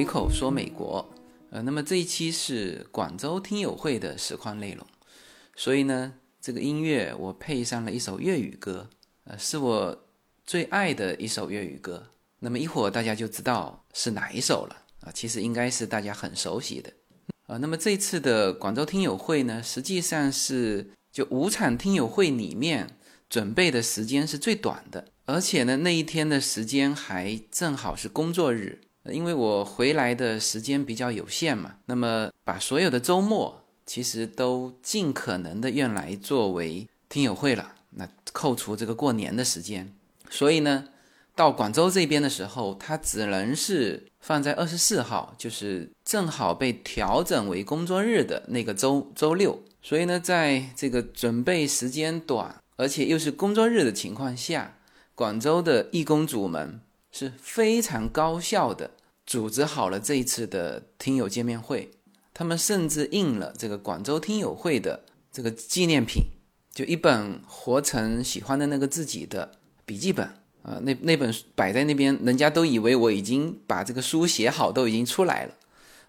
随口说美国，呃，那么这一期是广州听友会的实况内容，所以呢，这个音乐我配上了一首粤语歌，呃，是我最爱的一首粤语歌。那么一会儿大家就知道是哪一首了。啊，其实应该是大家很熟悉的，啊，那么这次的广州听友会呢，实际上是就五场听友会里面准备的时间是最短的，而且呢，那一天的时间还正好是工作日。因为我回来的时间比较有限嘛，那么把所有的周末其实都尽可能的用来作为听友会了。那扣除这个过年的时间，所以呢，到广州这边的时候，它只能是放在二十四号，就是正好被调整为工作日的那个周周六。所以呢，在这个准备时间短，而且又是工作日的情况下，广州的义工组们。是非常高效的组织好了这一次的听友见面会，他们甚至印了这个广州听友会的这个纪念品，就一本活成喜欢的那个自己的笔记本啊，那那本摆在那边，人家都以为我已经把这个书写好，都已经出来了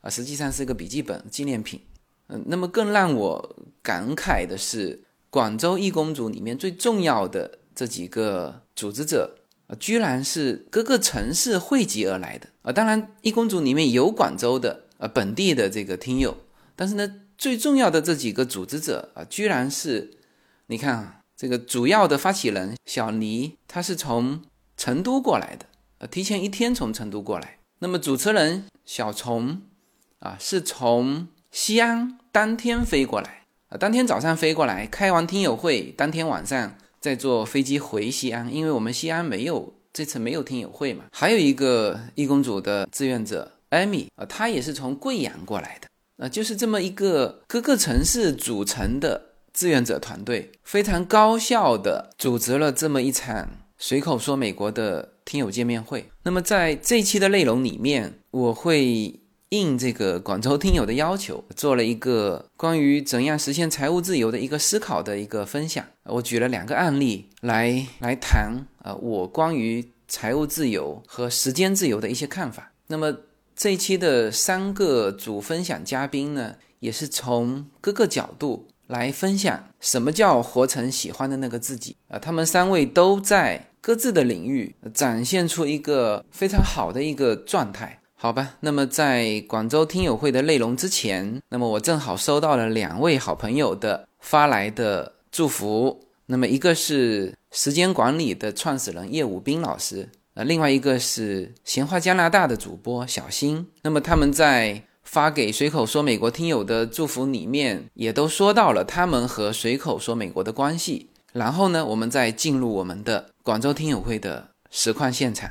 啊，实际上是个笔记本纪念品。嗯，那么更让我感慨的是，广州义工组里面最重要的这几个组织者。居然是各个城市汇集而来的啊！当然，一公主里面有广州的呃本地的这个听友，但是呢，最重要的这几个组织者啊，居然是你看啊，这个主要的发起人小黎，他是从成都过来的，呃，提前一天从成都过来。那么主持人小虫啊，是从西安当天飞过来啊，当天早上飞过来，开完听友会，当天晚上。再坐飞机回西安，因为我们西安没有这次没有听友会嘛。还有一个义工组的志愿者艾米啊，她也是从贵阳过来的。啊，就是这么一个各个城市组成的志愿者团队，非常高效的组织了这么一场随口说美国的听友见面会。那么在这一期的内容里面，我会。应这个广州听友的要求，做了一个关于怎样实现财务自由的一个思考的一个分享。我举了两个案例来来谈啊，我关于财务自由和时间自由的一些看法。那么这一期的三个主分享嘉宾呢，也是从各个角度来分享什么叫活成喜欢的那个自己啊。他们三位都在各自的领域展现出一个非常好的一个状态。好吧，那么在广州听友会的内容之前，那么我正好收到了两位好朋友的发来的祝福。那么一个是时间管理的创始人叶武斌老师，呃，另外一个是闲话加拿大的主播小新。那么他们在发给随口说美国听友的祝福里面，也都说到了他们和随口说美国的关系。然后呢，我们再进入我们的广州听友会的实况现场。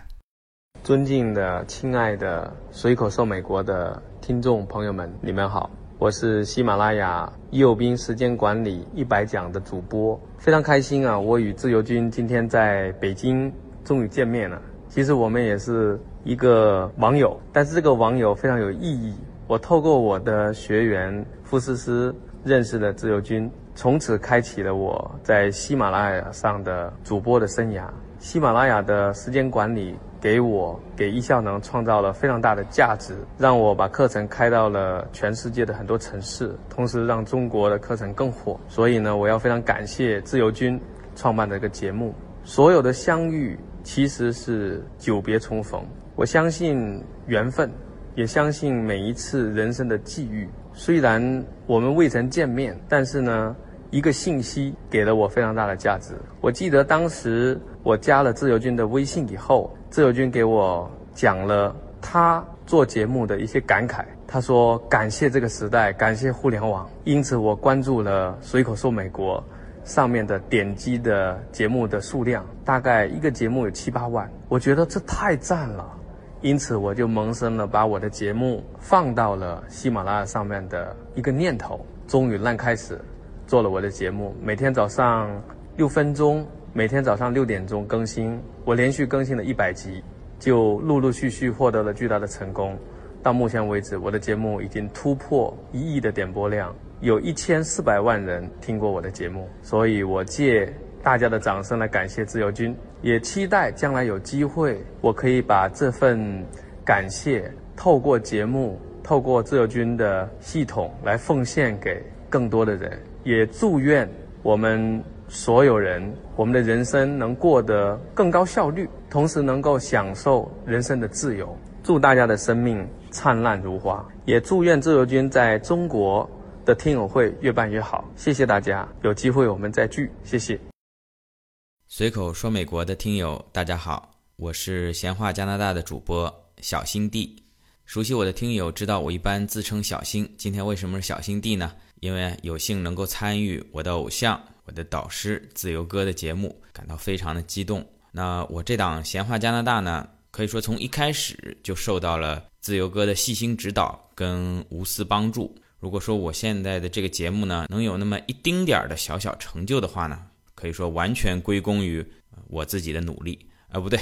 尊敬的、亲爱的随口说美国的听众朋友们，你们好，我是喜马拉雅右兵时间管理一百讲的主播，非常开心啊！我与自由军今天在北京终于见面了。其实我们也是一个网友，但是这个网友非常有意义。我透过我的学员傅思思认识了自由军，从此开启了我在喜马拉雅上的主播的生涯。喜马拉雅的时间管理。给我给易效能创造了非常大的价值，让我把课程开到了全世界的很多城市，同时让中国的课程更火。所以呢，我要非常感谢自由军创办的一个节目。所有的相遇其实是久别重逢。我相信缘分，也相信每一次人生的际遇。虽然我们未曾见面，但是呢，一个信息给了我非常大的价值。我记得当时我加了自由军的微信以后。自由军给我讲了他做节目的一些感慨。他说：“感谢这个时代，感谢互联网。”因此，我关注了《随口说美国》上面的点击的节目的数量，大概一个节目有七八万。我觉得这太赞了，因此我就萌生了把我的节目放到了喜马拉雅上面的一个念头。终于烂开始做了我的节目，每天早上六分钟。每天早上六点钟更新，我连续更新了一百集，就陆陆续续获得了巨大的成功。到目前为止，我的节目已经突破一亿的点播量，有一千四百万人听过我的节目。所以，我借大家的掌声来感谢自由军，也期待将来有机会，我可以把这份感谢透过节目，透过自由军的系统来奉献给更多的人。也祝愿我们所有人，我们的人生能过得更高效率，同时能够享受人生的自由。祝大家的生命灿烂如花，也祝愿自由军在中国的听友会越办越好。谢谢大家，有机会我们再聚。谢谢。随口说美国的听友，大家好，我是闲话加拿大的主播小新弟。熟悉我的听友知道，我一般自称小新。今天为什么是小新弟呢？因为有幸能够参与我的偶像、我的导师自由哥的节目，感到非常的激动。那我这档闲话加拿大呢？可以说，从一开始就受到了自由哥的细心指导跟无私帮助。如果说我现在的这个节目呢，能有那么一丁点儿的小小成就的话呢，可以说完全归功于我自己的努力。啊，不对，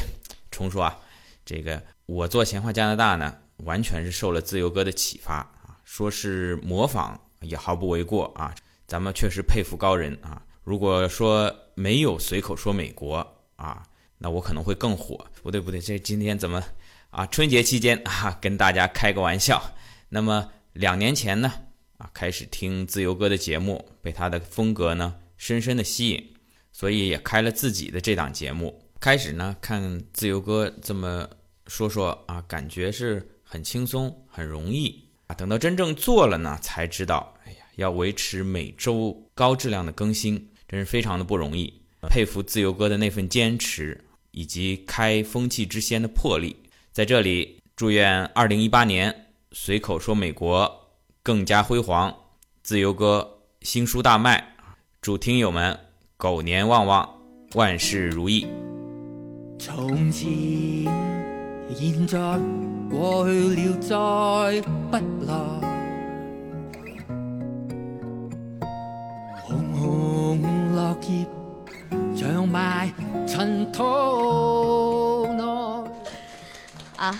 重说啊，这个我做闲话加拿大呢，完全是受了自由哥的启发啊，说是模仿也毫不为过啊。咱们确实佩服高人啊。如果说没有随口说美国啊。那我可能会更火，不对不对，这今天怎么啊？春节期间啊，跟大家开个玩笑。那么两年前呢，啊，开始听自由哥的节目，被他的风格呢深深的吸引，所以也开了自己的这档节目。开始呢，看自由哥这么说说啊，感觉是很轻松，很容易啊。等到真正做了呢，才知道，哎呀，要维持每周高质量的更新，真是非常的不容易。佩服自由哥的那份坚持。以及开风气之先的魄力，在这里祝愿二零一八年随口说美国更加辉煌，自由哥新书大卖，祝听友们狗年旺旺，万事如意。从前、现在、过去了，再不来。红红落叶。啊，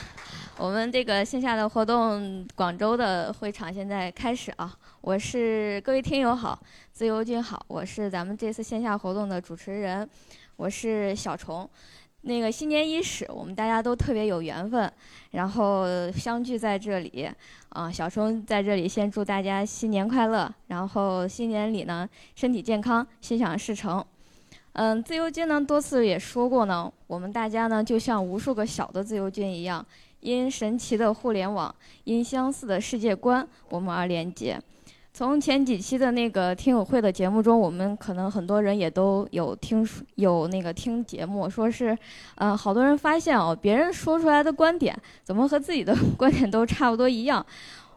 我们这个线下的活动，广州的会场现在开始啊！我是各位听友好，自由君好，我是咱们这次线下活动的主持人，我是小虫。那个新年伊始，我们大家都特别有缘分，然后相聚在这里啊！小冲在这里先祝大家新年快乐，然后新年里呢身体健康，心想事成。嗯，自由军呢多次也说过呢，我们大家呢就像无数个小的自由军一样，因神奇的互联网，因相似的世界观，我们而连接。从前几期的那个听友会的节目中，我们可能很多人也都有听有那个听节目，说是，嗯，好多人发现哦，别人说出来的观点怎么和自己的观点都差不多一样。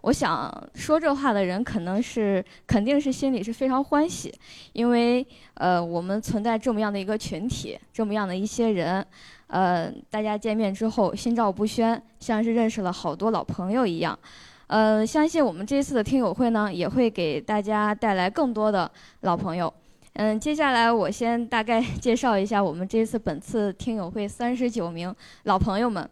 我想说这话的人，可能是肯定是心里是非常欢喜，因为呃，我们存在这么样的一个群体，这么样的一些人，呃，大家见面之后心照不宣，像是认识了好多老朋友一样。呃，相信我们这次的听友会呢，也会给大家带来更多的老朋友。嗯，接下来我先大概 介绍一下我们这次本次听友会三十九名老朋友们。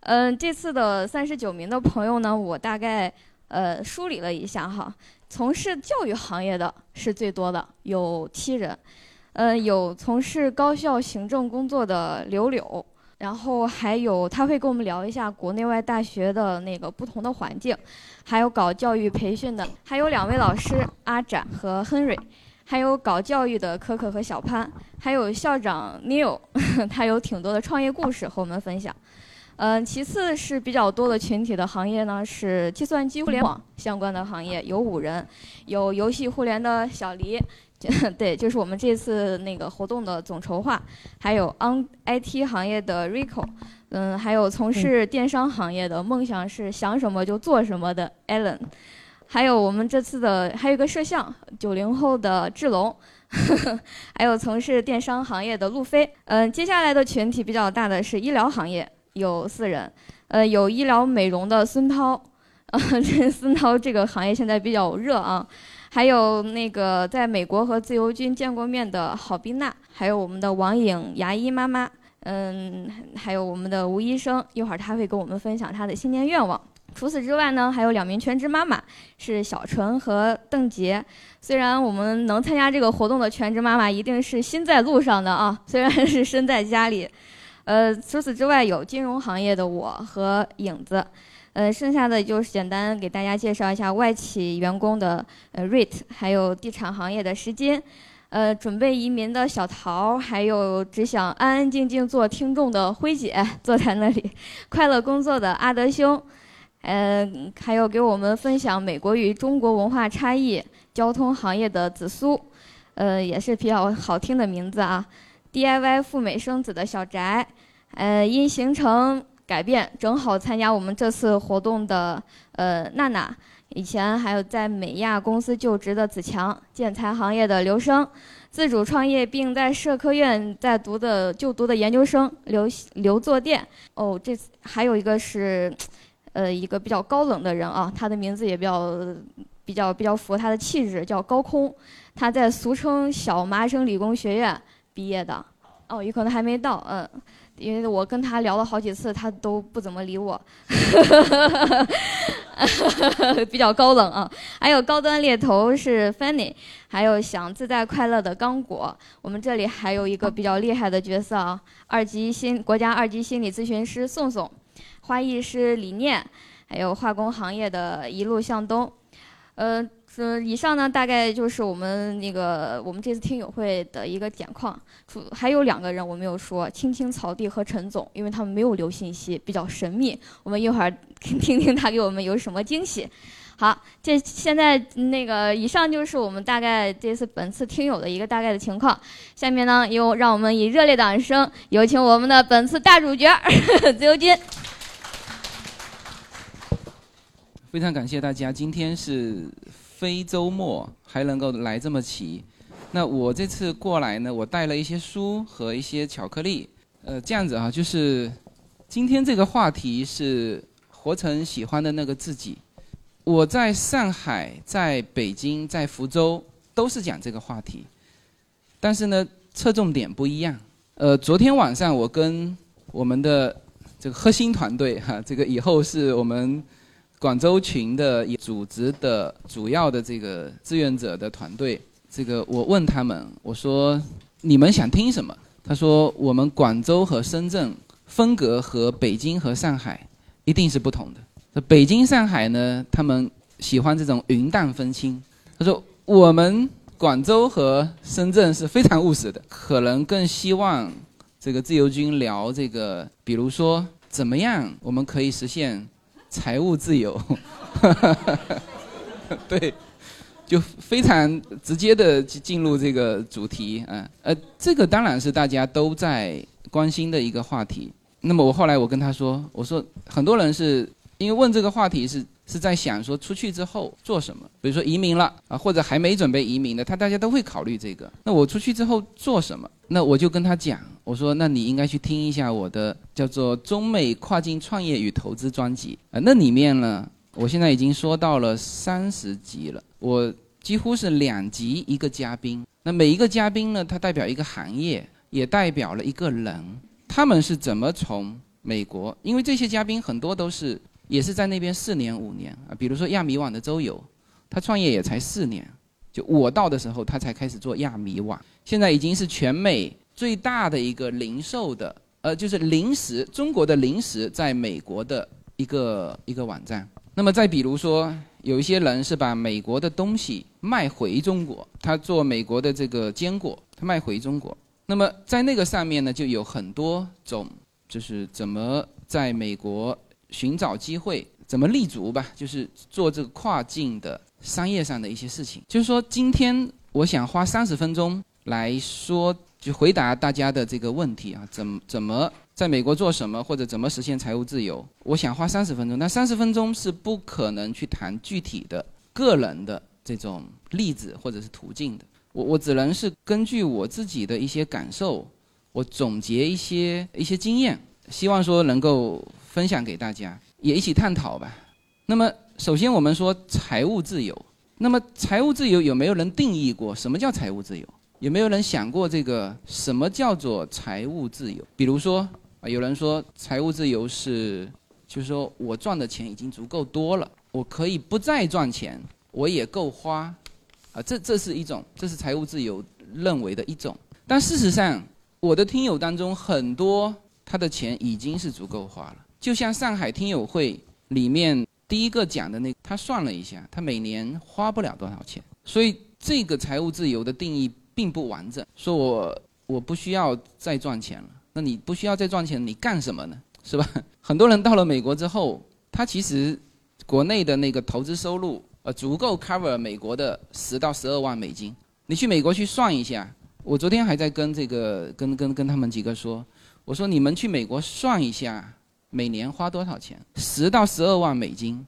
嗯，这次的三十九名的朋友呢，我大概。呃，梳理了一下哈，从事教育行业的是最多的，有七人。呃，有从事高校行政工作的柳柳，然后还有他会跟我们聊一下国内外大学的那个不同的环境，还有搞教育培训的，还有两位老师阿展和亨瑞，还有搞教育的可可和小潘，还有校长 Neil，他有挺多的创业故事和我们分享。嗯，其次是比较多的群体的行业呢，是计算机互联网相关的行业，有五人，有游戏互联的小黎，对，就是我们这次那个活动的总筹划，还有 on IT 行业的 Rico，嗯，还有从事电商行业的梦想是想什么就做什么的 Allen，还有我们这次的还有一个摄像九零后的志龙，还有从事电商行业的路飞，嗯，接下来的群体比较大的是医疗行业。有四人，呃，有医疗美容的孙涛，啊，这孙涛这个行业现在比较热啊，还有那个在美国和自由军见过面的郝碧娜，还有我们的王颖牙医妈妈，嗯，还有我们的吴医生，一会儿他会跟我们分享他的新年愿望。除此之外呢，还有两名全职妈妈，是小纯和邓杰。虽然我们能参加这个活动的全职妈妈一定是心在路上的啊，虽然是身在家里。呃，除此之外有金融行业的我和影子，呃，剩下的就是简单给大家介绍一下外企员工的呃 rate，还有地产行业的时间。呃，准备移民的小桃，还有只想安安静静做听众的辉姐坐在那里，快乐工作的阿德兄，呃，还有给我们分享美国与中国文化差异、交通行业的紫苏，呃，也是比较好听的名字啊。DIY 赴美生子的小翟，呃，因行程改变正好参加我们这次活动的呃娜娜。以前还有在美亚公司就职的子强，建材行业的刘生，自主创业并在社科院在读的就读的研究生刘刘坐垫。哦，这次还有一个是，呃，一个比较高冷的人啊，他的名字也比较比较比较符合他的气质，叫高空。他在俗称小麻省理工学院毕业的。哦，有可能还没到，嗯。因为我跟他聊了好几次，他都不怎么理我，比较高冷啊。还有高端猎头是 Fanny，还有想自在快乐的刚果。我们这里还有一个比较厉害的角色啊，二级心国家二级心理咨询师宋宋，花艺师李念，还有化工行业的一路向东，呃。嗯，以上呢大概就是我们那个我们这次听友会的一个简况。除还有两个人我没有说，青青草地和陈总，因为他们没有留信息，比较神秘。我们一会儿听听他给我们有什么惊喜。好，这现在那个以上就是我们大概这次本次听友的一个大概的情况。下面呢，有让我们以热烈掌声有请我们的本次大主角 自由军。非常感谢大家，今天是。非周末还能够来这么齐，那我这次过来呢，我带了一些书和一些巧克力。呃，这样子啊，就是今天这个话题是活成喜欢的那个自己。我在上海、在北京、在福州都是讲这个话题，但是呢，侧重点不一样。呃，昨天晚上我跟我们的这个核心团队哈，这个以后是我们。广州群的组织的主要的这个志愿者的团队，这个我问他们，我说你们想听什么？他说我们广州和深圳风格和北京和上海一定是不同的。北京、上海呢，他们喜欢这种云淡风轻。他说我们广州和深圳是非常务实的，可能更希望这个自由军聊这个，比如说怎么样我们可以实现。财务自由，对，就非常直接的进入这个主题啊，呃，这个当然是大家都在关心的一个话题。那么我后来我跟他说，我说很多人是因为问这个话题是。是在想说出去之后做什么，比如说移民了啊，或者还没准备移民的，他大家都会考虑这个。那我出去之后做什么？那我就跟他讲，我说那你应该去听一下我的叫做中美跨境创业与投资专辑啊，那里面呢，我现在已经说到了三十集了，我几乎是两集一个嘉宾，那每一个嘉宾呢，他代表一个行业，也代表了一个人，他们是怎么从美国，因为这些嘉宾很多都是。也是在那边四年五年啊，比如说亚米网的周游，他创业也才四年，就我到的时候他才开始做亚米网，现在已经是全美最大的一个零售的，呃，就是零食中国的零食在美国的一个一个网站。那么再比如说，有一些人是把美国的东西卖回中国，他做美国的这个坚果，他卖回中国。那么在那个上面呢，就有很多种，就是怎么在美国。寻找机会，怎么立足吧？就是做这个跨境的商业上的一些事情。就是说，今天我想花三十分钟来说，就回答大家的这个问题啊，怎怎么在美国做什么，或者怎么实现财务自由？我想花三十分钟，但三十分钟是不可能去谈具体的个人的这种例子或者是途径的。我我只能是根据我自己的一些感受，我总结一些一些经验，希望说能够。分享给大家，也一起探讨吧。那么，首先我们说财务自由。那么，财务自由有没有人定义过什么叫财务自由？有没有人想过这个什么叫做财务自由？比如说，啊，有人说财务自由是，就是说我赚的钱已经足够多了，我可以不再赚钱，我也够花，啊，这这是一种，这是财务自由认为的一种。但事实上，我的听友当中很多。他的钱已经是足够花了。就像上海听友会里面第一个讲的那，他算了一下，他每年花不了多少钱。所以这个财务自由的定义并不完整。说我我不需要再赚钱了，那你不需要再赚钱，你干什么呢？是吧？很多人到了美国之后，他其实国内的那个投资收入呃足够 cover 美国的十到十二万美金。你去美国去算一下，我昨天还在跟这个跟跟跟他们几个说，我说你们去美国算一下，每年花多少钱？十到十二万美金，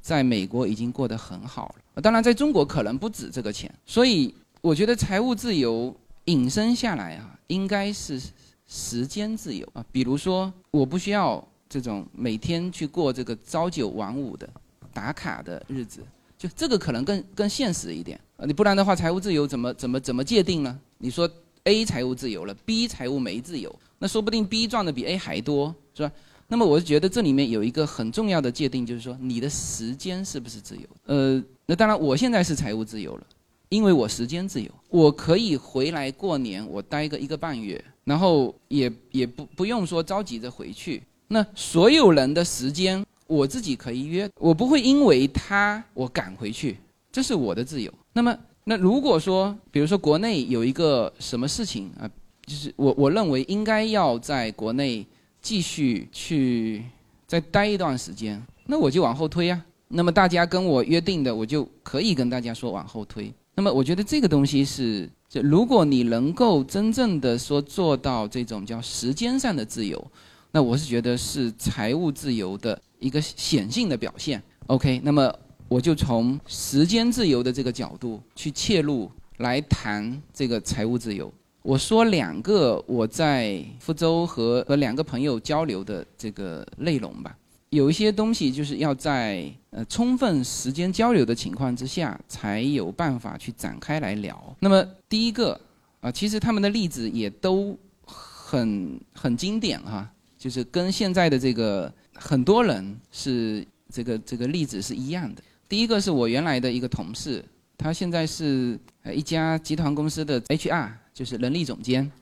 在美国已经过得很好了。当然，在中国可能不止这个钱。所以我觉得财务自由引申下来啊，应该是时间自由啊。比如说，我不需要这种每天去过这个朝九晚五的打卡的日子。就这个可能更更现实一点啊，你不然的话，财务自由怎么怎么怎么界定呢？你说 A 财务自由了，B 财务没自由，那说不定 B 赚的比 A 还多，是吧？那么我觉得这里面有一个很重要的界定，就是说你的时间是不是自由？呃，那当然我现在是财务自由了，因为我时间自由，我可以回来过年，我待个一个半月，然后也也不不用说着急着回去。那所有人的时间。我自己可以约，我不会因为他我赶回去，这是我的自由。那么，那如果说，比如说国内有一个什么事情啊，就是我我认为应该要在国内继续去再待一段时间，那我就往后推啊。那么大家跟我约定的，我就可以跟大家说往后推。那么我觉得这个东西是，就如果你能够真正的说做到这种叫时间上的自由，那我是觉得是财务自由的。一个显性的表现，OK，那么我就从时间自由的这个角度去切入来谈这个财务自由。我说两个我在福州和和两个朋友交流的这个内容吧。有一些东西就是要在呃充分时间交流的情况之下才有办法去展开来聊。那么第一个啊，其实他们的例子也都很很经典哈，就是跟现在的这个。很多人是这个这个例子是一样的。第一个是我原来的一个同事，他现在是呃一家集团公司的 HR，就是人力总监。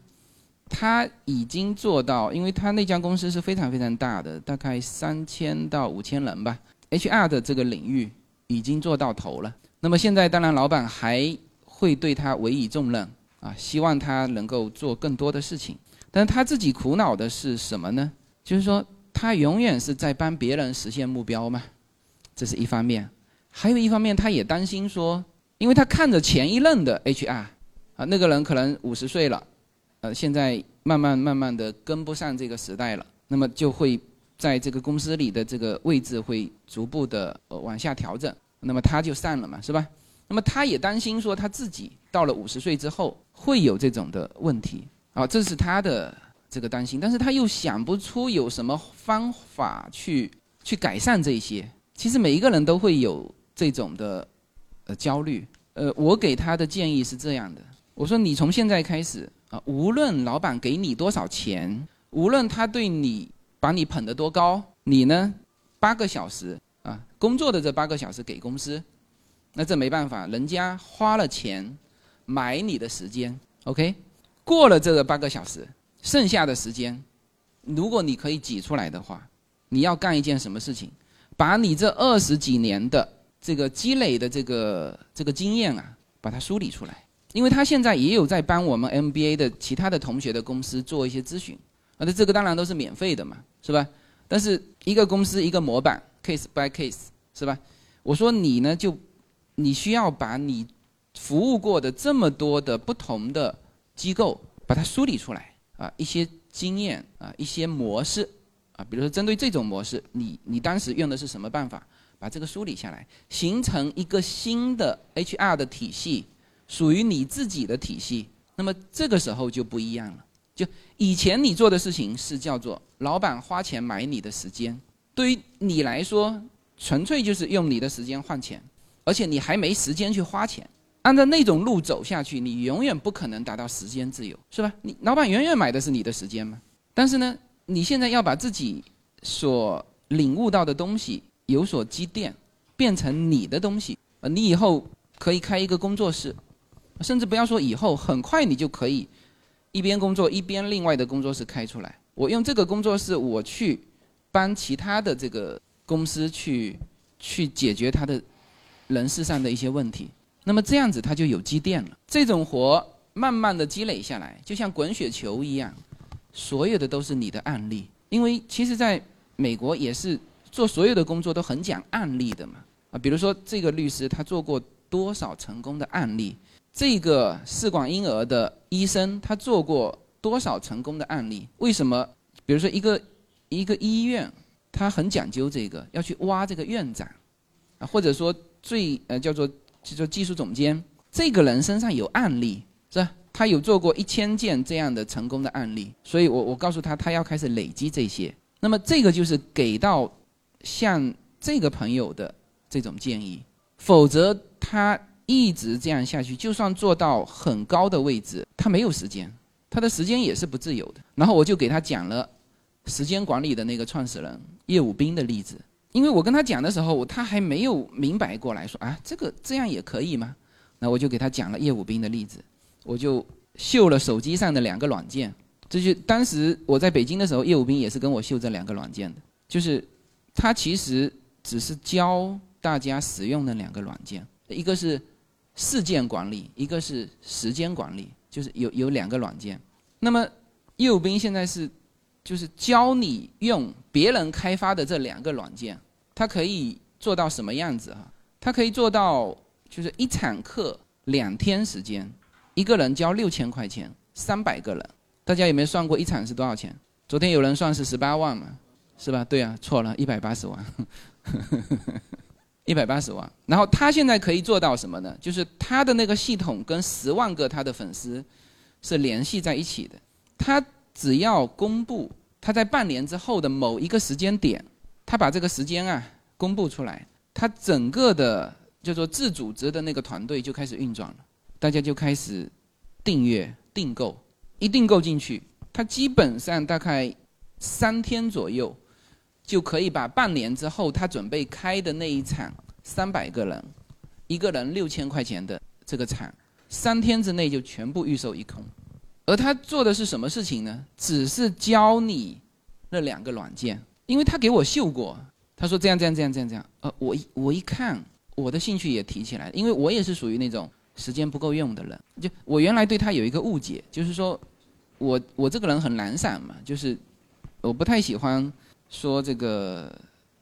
他已经做到，因为他那家公司是非常非常大的，大概三千到五千人吧。HR 的这个领域已经做到头了。那么现在当然老板还会对他委以重任啊，希望他能够做更多的事情。但他自己苦恼的是什么呢？就是说。他永远是在帮别人实现目标嘛，这是一方面；还有一方面，他也担心说，因为他看着前一任的 HR，啊，那个人可能五十岁了，呃，现在慢慢慢慢的跟不上这个时代了，那么就会在这个公司里的这个位置会逐步的呃往下调整，那么他就散了嘛，是吧？那么他也担心说他自己到了五十岁之后会有这种的问题，啊，这是他的。这个担心，但是他又想不出有什么方法去去改善这些。其实每一个人都会有这种的呃焦虑。呃，我给他的建议是这样的：我说你从现在开始啊，无论老板给你多少钱，无论他对你把你捧得多高，你呢八个小时啊工作的这八个小时给公司，那这没办法，人家花了钱买你的时间，OK？过了这个八个小时。剩下的时间，如果你可以挤出来的话，你要干一件什么事情？把你这二十几年的这个积累的这个这个经验啊，把它梳理出来。因为他现在也有在帮我们 MBA 的其他的同学的公司做一些咨询，啊，那这个当然都是免费的嘛，是吧？但是一个公司一个模板，case by case，是吧？我说你呢，就你需要把你服务过的这么多的不同的机构，把它梳理出来。啊，一些经验啊，一些模式啊，比如说针对这种模式，你你当时用的是什么办法？把这个梳理下来，形成一个新的 HR 的体系，属于你自己的体系。那么这个时候就不一样了。就以前你做的事情是叫做老板花钱买你的时间，对于你来说，纯粹就是用你的时间换钱，而且你还没时间去花钱。按照那种路走下去，你永远不可能达到时间自由，是吧？你老板永远买的是你的时间嘛？但是呢，你现在要把自己所领悟到的东西有所积淀，变成你的东西。呃，你以后可以开一个工作室，甚至不要说以后，很快你就可以一边工作一边另外的工作室开出来。我用这个工作室，我去帮其他的这个公司去去解决他的人事上的一些问题。那么这样子他就有积淀了。这种活慢慢的积累下来，就像滚雪球一样，所有的都是你的案例。因为其实在美国也是做所有的工作都很讲案例的嘛。啊，比如说这个律师他做过多少成功的案例，这个试管婴儿的医生他做过多少成功的案例？为什么？比如说一个一个医院，他很讲究这个，要去挖这个院长，啊，或者说最呃叫做叫做技术总监，这个人身上有案例是吧？他有做过一千件这样的成功的案例，所以我我告诉他，他要开始累积这些。那么这个就是给到像这个朋友的。这种建议，否则他一直这样下去，就算做到很高的位置，他没有时间，他的时间也是不自由的。然后我就给他讲了时间管理的那个创始人叶武斌的例子，因为我跟他讲的时候，他还没有明白过来，说啊，这个这样也可以吗？那我就给他讲了叶武斌的例子，我就秀了手机上的两个软件，这就当时我在北京的时候，叶武斌也是跟我秀这两个软件的，就是他其实只是教。大家使用的两个软件，一个是事件管理，一个是时间管理，就是有有两个软件。那么叶武斌现在是就是教你用别人开发的这两个软件，它可以做到什么样子哈？它可以做到就是一场课两天时间，一个人交六千块钱，三百个人。大家有没有算过一场是多少钱？昨天有人算是十八万嘛，是吧？对啊，错了，一百八十万。一百八十万，然后他现在可以做到什么呢？就是他的那个系统跟十万个他的粉丝是联系在一起的。他只要公布他在半年之后的某一个时间点，他把这个时间啊公布出来，他整个的叫做自组织的那个团队就开始运转了，大家就开始订阅订购，一订购进去，他基本上大概三天左右。就可以把半年之后他准备开的那一场三百个人，一个人六千块钱的这个场，三天之内就全部预售一空。而他做的是什么事情呢？只是教你那两个软件，因为他给我秀过，他说这样这样这样这样这样。呃，我一我一看，我的兴趣也提起来，因为我也是属于那种时间不够用的人。就我原来对他有一个误解，就是说我我这个人很懒散嘛，就是我不太喜欢。说这个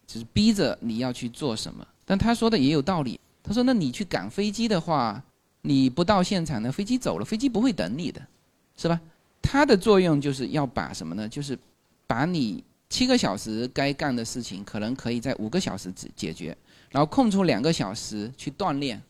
就是逼着你要去做什么，但他说的也有道理。他说：“那你去赶飞机的话，你不到现场呢，飞机走了，飞机不会等你的，是吧？”它的作用就是要把什么呢？就是把你七个小时该干的事情，可能可以在五个小时解解决，然后空出两个小时去锻炼。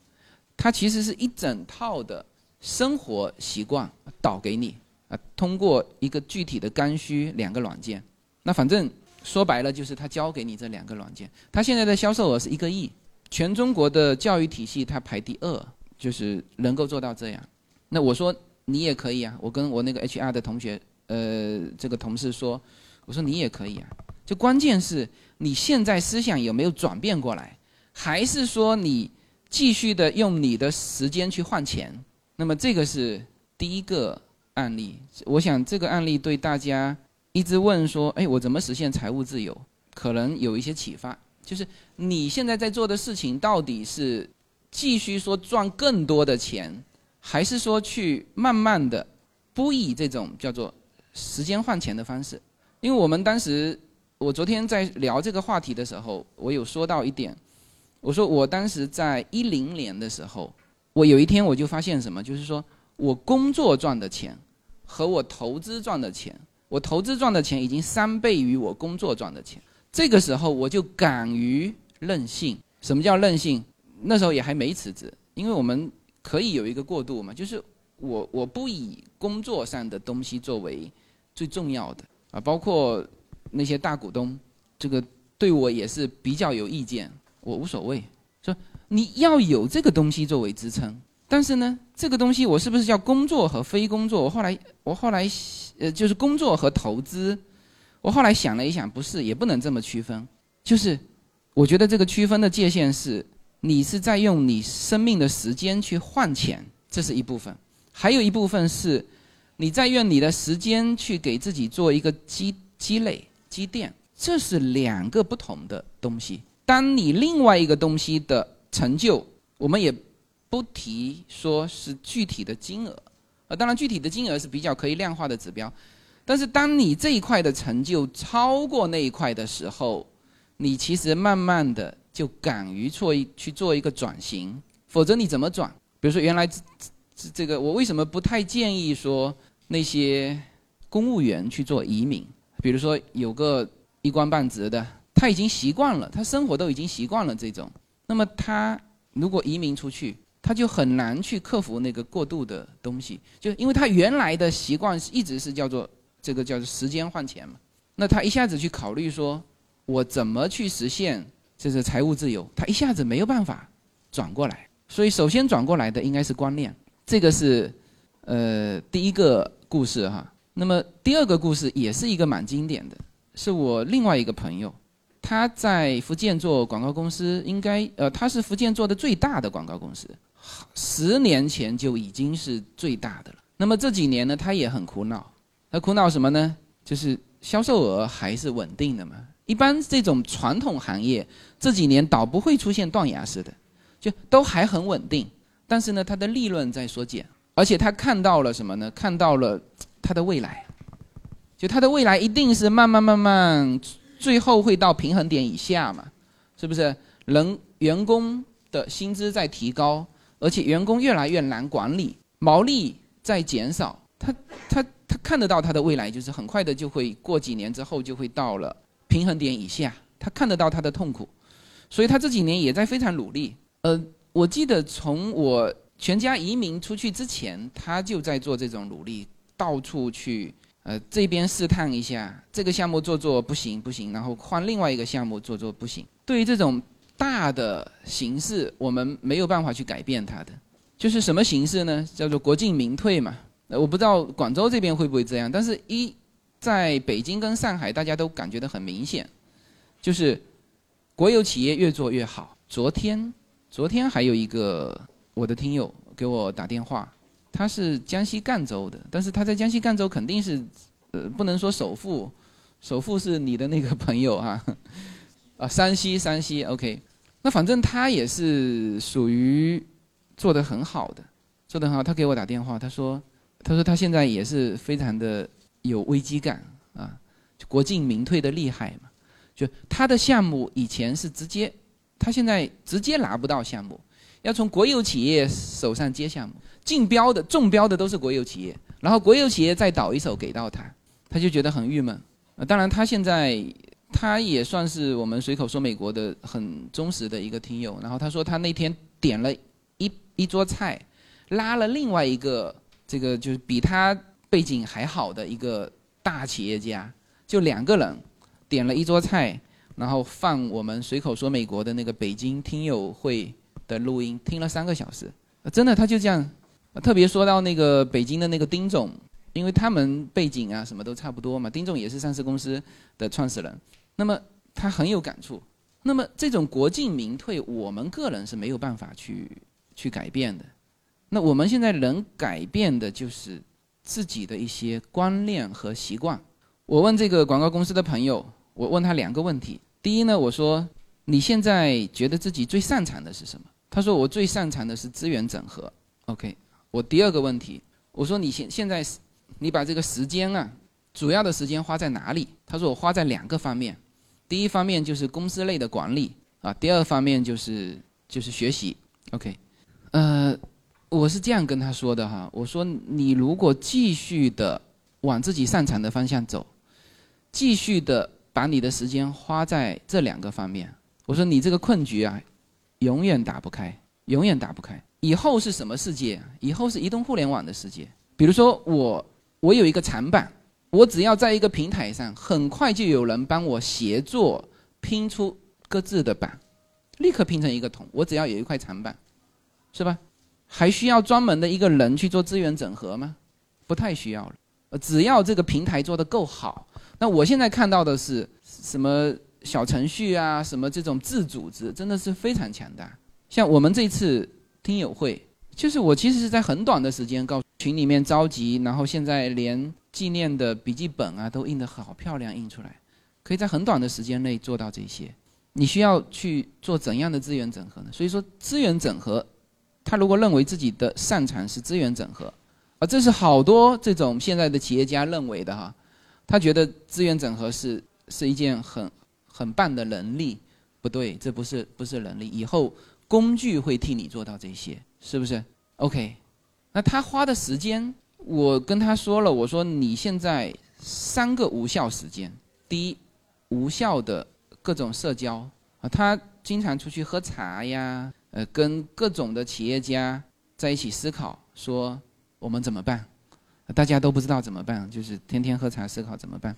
它其实是一整套的生活习惯导给你啊，通过一个具体的刚需两个软件，那反正。说白了就是他教给你这两个软件，他现在的销售额是一个亿，全中国的教育体系他排第二，就是能够做到这样。那我说你也可以啊，我跟我那个 HR 的同学，呃，这个同事说，我说你也可以啊，就关键是你现在思想有没有转变过来，还是说你继续的用你的时间去换钱？那么这个是第一个案例，我想这个案例对大家。一直问说：“哎，我怎么实现财务自由？可能有一些启发。就是你现在在做的事情，到底是继续说赚更多的钱，还是说去慢慢的不以这种叫做时间换钱的方式？因为我们当时，我昨天在聊这个话题的时候，我有说到一点，我说我当时在一零年的时候，我有一天我就发现什么，就是说我工作赚的钱和我投资赚的钱。”我投资赚的钱已经三倍于我工作赚的钱，这个时候我就敢于任性。什么叫任性？那时候也还没辞职，因为我们可以有一个过渡嘛，就是我我不以工作上的东西作为最重要的啊，包括那些大股东，这个对我也是比较有意见，我无所谓，说你要有这个东西作为支撑。但是呢，这个东西我是不是叫工作和非工作？我后来，我后来，呃，就是工作和投资。我后来想了一想，不是，也不能这么区分。就是，我觉得这个区分的界限是，你是在用你生命的时间去换钱，这是一部分；还有一部分是，你在用你的时间去给自己做一个积积累积淀，这是两个不同的东西。当你另外一个东西的成就，我们也不提说是具体的金额，呃，当然具体的金额是比较可以量化的指标，但是当你这一块的成就超过那一块的时候，你其实慢慢的就敢于做一去做一个转型，否则你怎么转？比如说原来这这这个，我为什么不太建议说那些公务员去做移民？比如说有个一官半职的，他已经习惯了，他生活都已经习惯了这种，那么他如果移民出去，他就很难去克服那个过度的东西，就因为他原来的习惯一直是叫做这个叫做时间换钱嘛，那他一下子去考虑说。我怎么去实现这是财务自由？他一下子没有办法转过来，所以首先转过来的应该是观念。这个是呃第一个故事哈。那么第二个故事也是一个蛮经典的，是我另外一个朋友，他在福建做广告公司，应该呃他是福建做的最大的广告公司，十年前就已经是最大的了。那么这几年呢，他也很苦恼，他苦恼什么呢？就是销售额还是稳定的嘛。一般这种传统行业这几年倒不会出现断崖式的，就都还很稳定。但是呢，它的利润在缩减，而且他看到了什么呢？看到了它的未来，就它的未来一定是慢慢慢慢，最后会到平衡点以下嘛？是不是？人员工的薪资在提高，而且员工越来越难管理，毛利在减少，他他他看得到他的未来，就是很快的就会过几年之后就会到了。平衡点以下，他看得到他的痛苦，所以他这几年也在非常努力。呃，我记得从我全家移民出去之前，他就在做这种努力，到处去呃这边试探一下，这个项目做做不行不行，然后换另外一个项目做做不行。对于这种大的形式，我们没有办法去改变它的，就是什么形式呢？叫做国进民退嘛。呃，我不知道广州这边会不会这样，但是一。在北京跟上海，大家都感觉得很明显，就是国有企业越做越好。昨天，昨天还有一个我的听友给我打电话，他是江西赣州的，但是他在江西赣州肯定是，呃，不能说首富，首富是你的那个朋友哈，啊，山西山西，OK，那反正他也是属于做得很好的，做得很好。他给我打电话，他说，他说他现在也是非常的。有危机感啊，就国进民退的厉害嘛？就他的项目以前是直接，他现在直接拿不到项目，要从国有企业手上接项目，竞标的中标的都是国有企业，然后国有企业再倒一手给到他，他就觉得很郁闷。啊，当然他现在他也算是我们随口说美国的很忠实的一个听友，然后他说他那天点了一一桌菜，拉了另外一个这个就是比他。背景还好的一个大企业家，就两个人点了一桌菜，然后放我们随口说美国的那个北京听友会的录音，听了三个小时。真的，他就这样。特别说到那个北京的那个丁总，因为他们背景啊什么都差不多嘛，丁总也是上市公司的创始人，那么他很有感触。那么这种国进民退，我们个人是没有办法去去改变的。那我们现在能改变的就是。自己的一些观念和习惯。我问这个广告公司的朋友，我问他两个问题。第一呢，我说你现在觉得自己最擅长的是什么？他说我最擅长的是资源整合。OK，我第二个问题，我说你现现在你把这个时间啊，主要的时间花在哪里？他说我花在两个方面，第一方面就是公司内的管理啊，第二方面就是就是学习。OK，呃。我是这样跟他说的哈，我说你如果继续的往自己擅长的方向走，继续的把你的时间花在这两个方面，我说你这个困局啊，永远打不开，永远打不开。以后是什么世界？以后是移动互联网的世界。比如说我，我有一个长板，我只要在一个平台上，很快就有人帮我协作拼出各自的板，立刻拼成一个桶。我只要有一块长板，是吧？还需要专门的一个人去做资源整合吗？不太需要了。只要这个平台做得够好，那我现在看到的是什么小程序啊，什么这种自组织，真的是非常强大。像我们这次听友会，就是我其实是在很短的时间告群里面召集，然后现在连纪念的笔记本啊都印得好漂亮，印出来，可以在很短的时间内做到这些。你需要去做怎样的资源整合呢？所以说资源整合，他如果认为自己的擅长是资源整合，啊，这是好多这种现在的企业家认为的哈，他觉得资源整合是是一件很很棒的能力，不对，这不是不是能力，以后工具会替你做到这些。是不是？OK，那他花的时间，我跟他说了，我说你现在三个无效时间：第一，无效的各种社交啊，他经常出去喝茶呀，呃，跟各种的企业家在一起思考，说我们怎么办？大家都不知道怎么办，就是天天喝茶思考怎么办，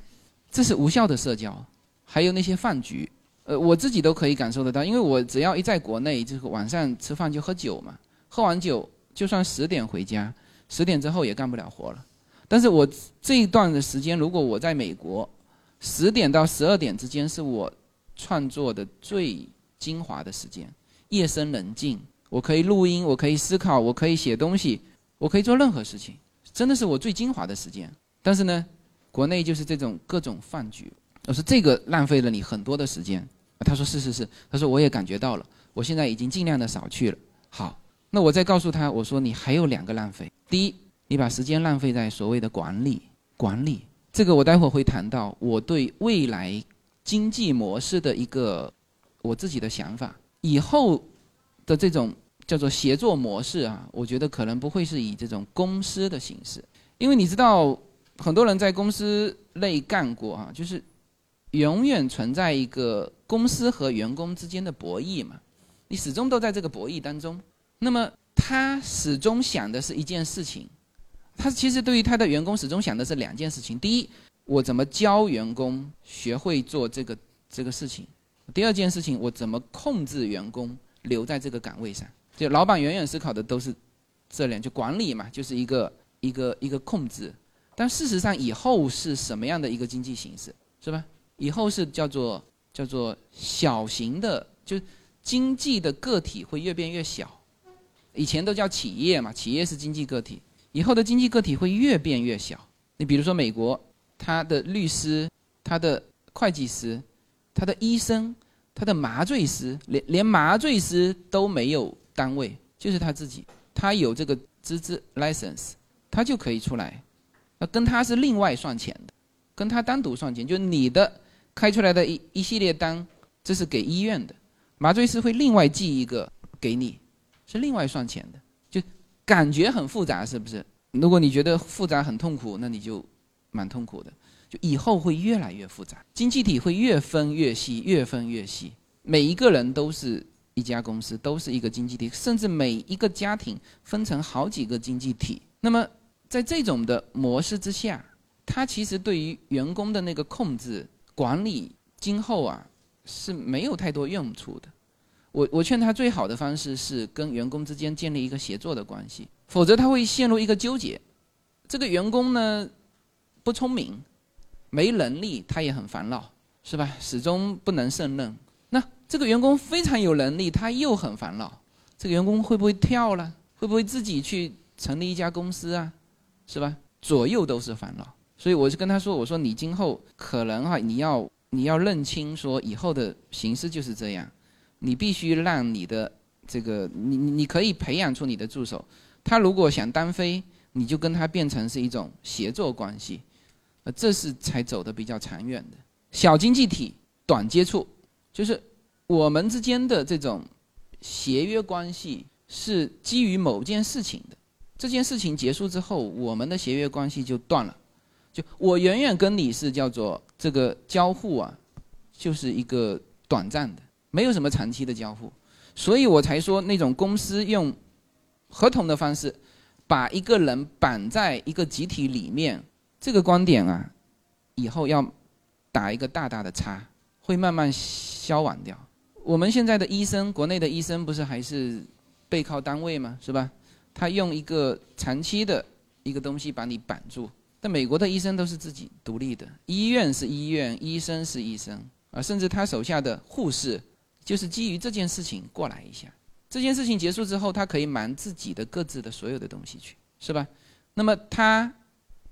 这是无效的社交。还有那些饭局，呃，我自己都可以感受得到，因为我只要一在国内，就是晚上吃饭就喝酒嘛。喝完酒，就算十点回家，十点之后也干不了活了。但是我这一段的时间，如果我在美国，十点到十二点之间是我创作的最精华的时间，夜深人静，我可以录音，我可以思考，我可以写东西，我可以做任何事情，真的是我最精华的时间。但是呢，国内就是这种各种饭局，我说这个浪费了你很多的时间。他说是是是，他说我也感觉到了，我现在已经尽量的少去了。好。那我再告诉他，我说你还有两个浪费。第一，你把时间浪费在所谓的管理，管理这个我待会儿会谈到我对未来经济模式的一个我自己的想法。以后的这种叫做协作模式啊，我觉得可能不会是以这种公司的形式，因为你知道很多人在公司内干过啊，就是永远存在一个公司和员工之间的博弈嘛，你始终都在这个博弈当中。那么他始终想的是一件事情，他其实对于他的员工始终想的是两件事情：第一，我怎么教员工学会做这个这个事情；第二件事情，我怎么控制员工留在这个岗位上。就老板远远思考的都是这两，就管理嘛，就是一个一个一个控制。但事实上，以后是什么样的一个经济形式，是吧？以后是叫做叫做小型的，就经济的个体会越变越小。以前都叫企业嘛，企业是经济个体，以后的经济个体会越变越小。你比如说美国，他的律师、他的会计师、他的医生、他的麻醉师，连连麻醉师都没有单位，就是他自己，他有这个资质 license，他就可以出来，那跟他是另外算钱的，跟他单独算钱，就你的开出来的一一系列单，这是给医院的，麻醉师会另外寄一个给你。是另外算钱的，就感觉很复杂，是不是？如果你觉得复杂很痛苦，那你就蛮痛苦的。就以后会越来越复杂，经济体会越分越细，越分越细。每一个人都是一家公司，都是一个经济体，甚至每一个家庭分成好几个经济体。那么在这种的模式之下，它其实对于员工的那个控制管理，今后啊是没有太多用处的。我我劝他最好的方式是跟员工之间建立一个协作的关系，否则他会陷入一个纠结。这个员工呢不聪明，没能力，他也很烦恼，是吧？始终不能胜任。那这个员工非常有能力，他又很烦恼。这个员工会不会跳了？会不会自己去成立一家公司啊？是吧？左右都是烦恼。所以我就跟他说：“我说你今后可能哈，你要你要认清，说以后的形式就是这样。”你必须让你的这个，你你可以培养出你的助手，他如果想单飞，你就跟他变成是一种协作关系，呃，这是才走的比较长远的。小经济体短接触，就是我们之间的这种协约关系是基于某件事情的，这件事情结束之后，我们的协约关系就断了。就我远远跟你是叫做这个交互啊，就是一个短暂的。没有什么长期的交互，所以我才说那种公司用合同的方式把一个人绑在一个集体里面，这个观点啊，以后要打一个大大的叉，会慢慢消亡掉。我们现在的医生，国内的医生不是还是背靠单位吗？是吧？他用一个长期的一个东西把你绑住。但美国的医生都是自己独立的，医院是医院，医生是医生啊，甚至他手下的护士。就是基于这件事情过来一下，这件事情结束之后，他可以忙自己的各自的所有的东西去，是吧？那么他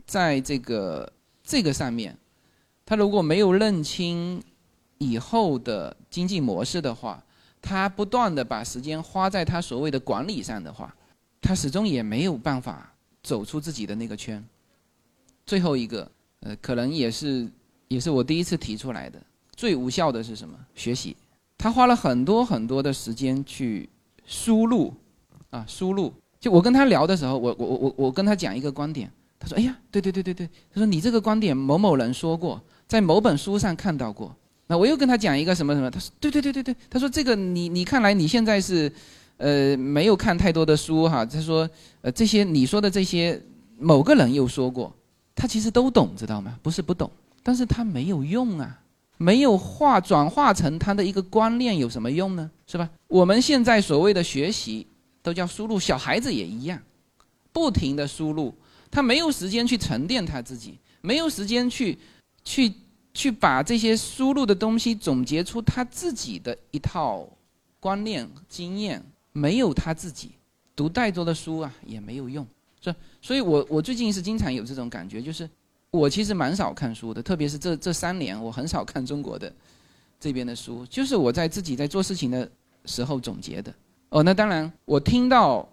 在这个这个上面，他如果没有认清以后的经济模式的话，他不断的把时间花在他所谓的管理上的话，他始终也没有办法走出自己的那个圈。最后一个，呃，可能也是也是我第一次提出来的，最无效的是什么？学习。他花了很多很多的时间去输入，啊，输入。就我跟他聊的时候，我我我我我跟他讲一个观点，他说：“哎呀，对对对对对。”他说：“你这个观点某某人说过，在某本书上看到过。”那我又跟他讲一个什么什么，他说：“对对对对对。”他说：“这个你你看来你现在是，呃，没有看太多的书哈。”他说：“呃，这些你说的这些，某个人又说过，他其实都懂，知道吗？不是不懂，但是他没有用啊。”没有化转化成他的一个观念有什么用呢？是吧？我们现在所谓的学习都叫输入，小孩子也一样，不停的输入，他没有时间去沉淀他自己，没有时间去去去把这些输入的东西总结出他自己的一套观念经验，没有他自己读太多的书啊也没有用，是所以我我最近是经常有这种感觉，就是。我其实蛮少看书的，特别是这这三年，我很少看中国的这边的书，就是我在自己在做事情的时候总结的。哦，那当然，我听到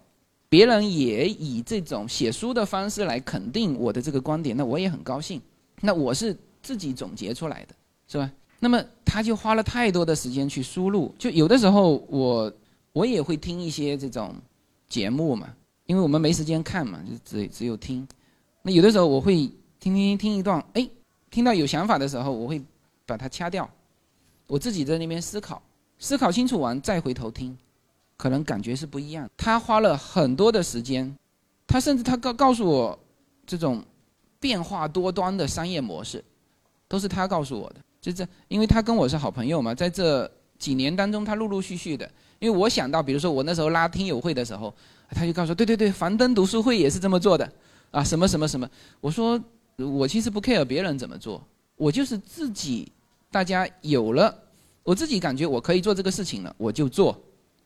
别人也以这种写书的方式来肯定我的这个观点，那我也很高兴。那我是自己总结出来的，是吧？那么他就花了太多的时间去输入，就有的时候我我也会听一些这种节目嘛，因为我们没时间看嘛，就只只有听。那有的时候我会。听听听一段，哎，听到有想法的时候，我会把它掐掉，我自己在那边思考，思考清楚完再回头听，可能感觉是不一样。他花了很多的时间，他甚至他告告诉我，这种变化多端的商业模式，都是他告诉我的。就这，因为他跟我是好朋友嘛，在这几年当中，他陆陆续续的，因为我想到，比如说我那时候拉听友会的时候，他就告诉对对对，樊登读书会也是这么做的，啊，什么什么什么，我说。我其实不 care 别人怎么做，我就是自己，大家有了，我自己感觉我可以做这个事情了，我就做，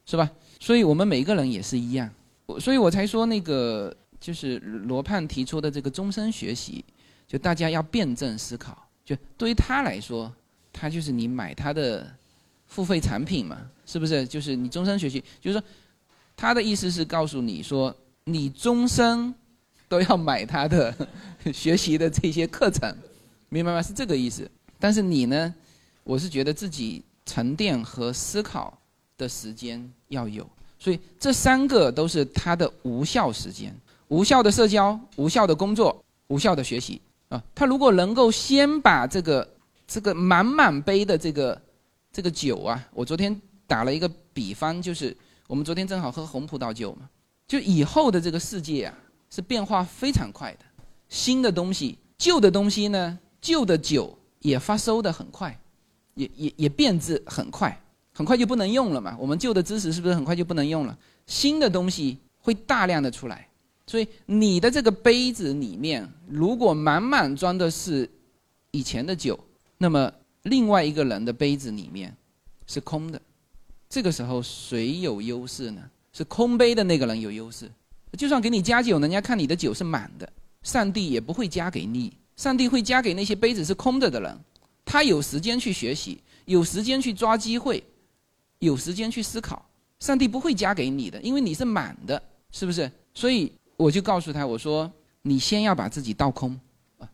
是吧？所以我们每个人也是一样，所以我才说那个就是罗胖提出的这个终身学习，就大家要辩证思考，就对于他来说，他就是你买他的付费产品嘛，是不是？就是你终身学习，就是说他的意思是告诉你说，你终身。都要买他的 学习的这些课程，明白吗？是这个意思。但是你呢？我是觉得自己沉淀和思考的时间要有，所以这三个都是他的无效时间：无效的社交、无效的工作、无效的学习啊。他如果能够先把这个这个满满杯的这个这个酒啊，我昨天打了一个比方，就是我们昨天正好喝红葡萄酒嘛，就以后的这个世界啊。是变化非常快的，新的东西、旧的东西呢，旧的酒也发馊的很快，也也也变质很快，很快就不能用了嘛。我们旧的知识是不是很快就不能用了？新的东西会大量的出来，所以你的这个杯子里面如果满满装的是以前的酒，那么另外一个人的杯子里面是空的，这个时候谁有优势呢？是空杯的那个人有优势。就算给你加酒，人家看你的酒是满的，上帝也不会加给你。上帝会加给那些杯子是空着的人，他有时间去学习，有时间去抓机会，有时间去思考。上帝不会加给你的，因为你是满的，是不是？所以我就告诉他，我说你先要把自己倒空，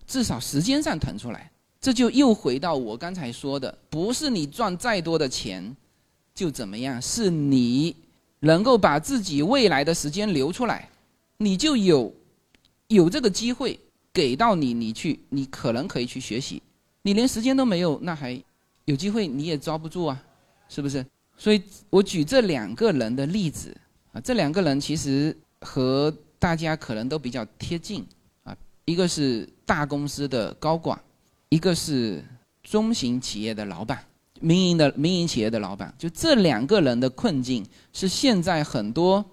至少时间上腾出来。这就又回到我刚才说的，不是你赚再多的钱就怎么样，是你。能够把自己未来的时间留出来，你就有有这个机会给到你，你去，你可能可以去学习。你连时间都没有，那还有机会你也抓不住啊，是不是？所以我举这两个人的例子啊，这两个人其实和大家可能都比较贴近啊，一个是大公司的高管，一个是中型企业的老板。民营的民营企业的老板，就这两个人的困境，是现在很多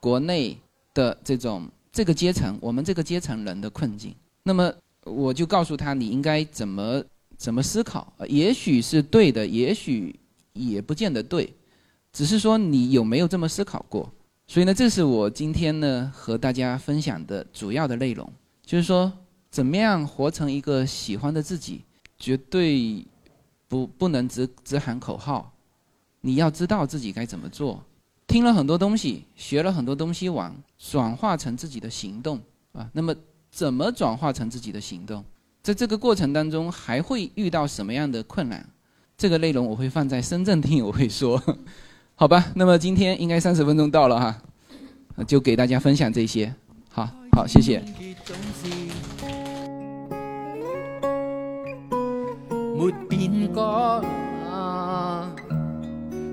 国内的这种这个阶层，我们这个阶层人的困境。那么我就告诉他，你应该怎么怎么思考，也许是对的，也许也不见得对。只是说你有没有这么思考过。所以呢，这是我今天呢和大家分享的主要的内容，就是说怎么样活成一个喜欢的自己，绝对不不能只只喊口号，你要知道自己该怎么做。听了很多东西，学了很多东西，完转化成自己的行动啊。那么怎么转化成自己的行动？在这个过程当中，还会遇到什么样的困难？这个内容我会放在深圳听，我会说，好吧？那么今天应该三十分钟到了哈，就给大家分享这些。好好，谢谢。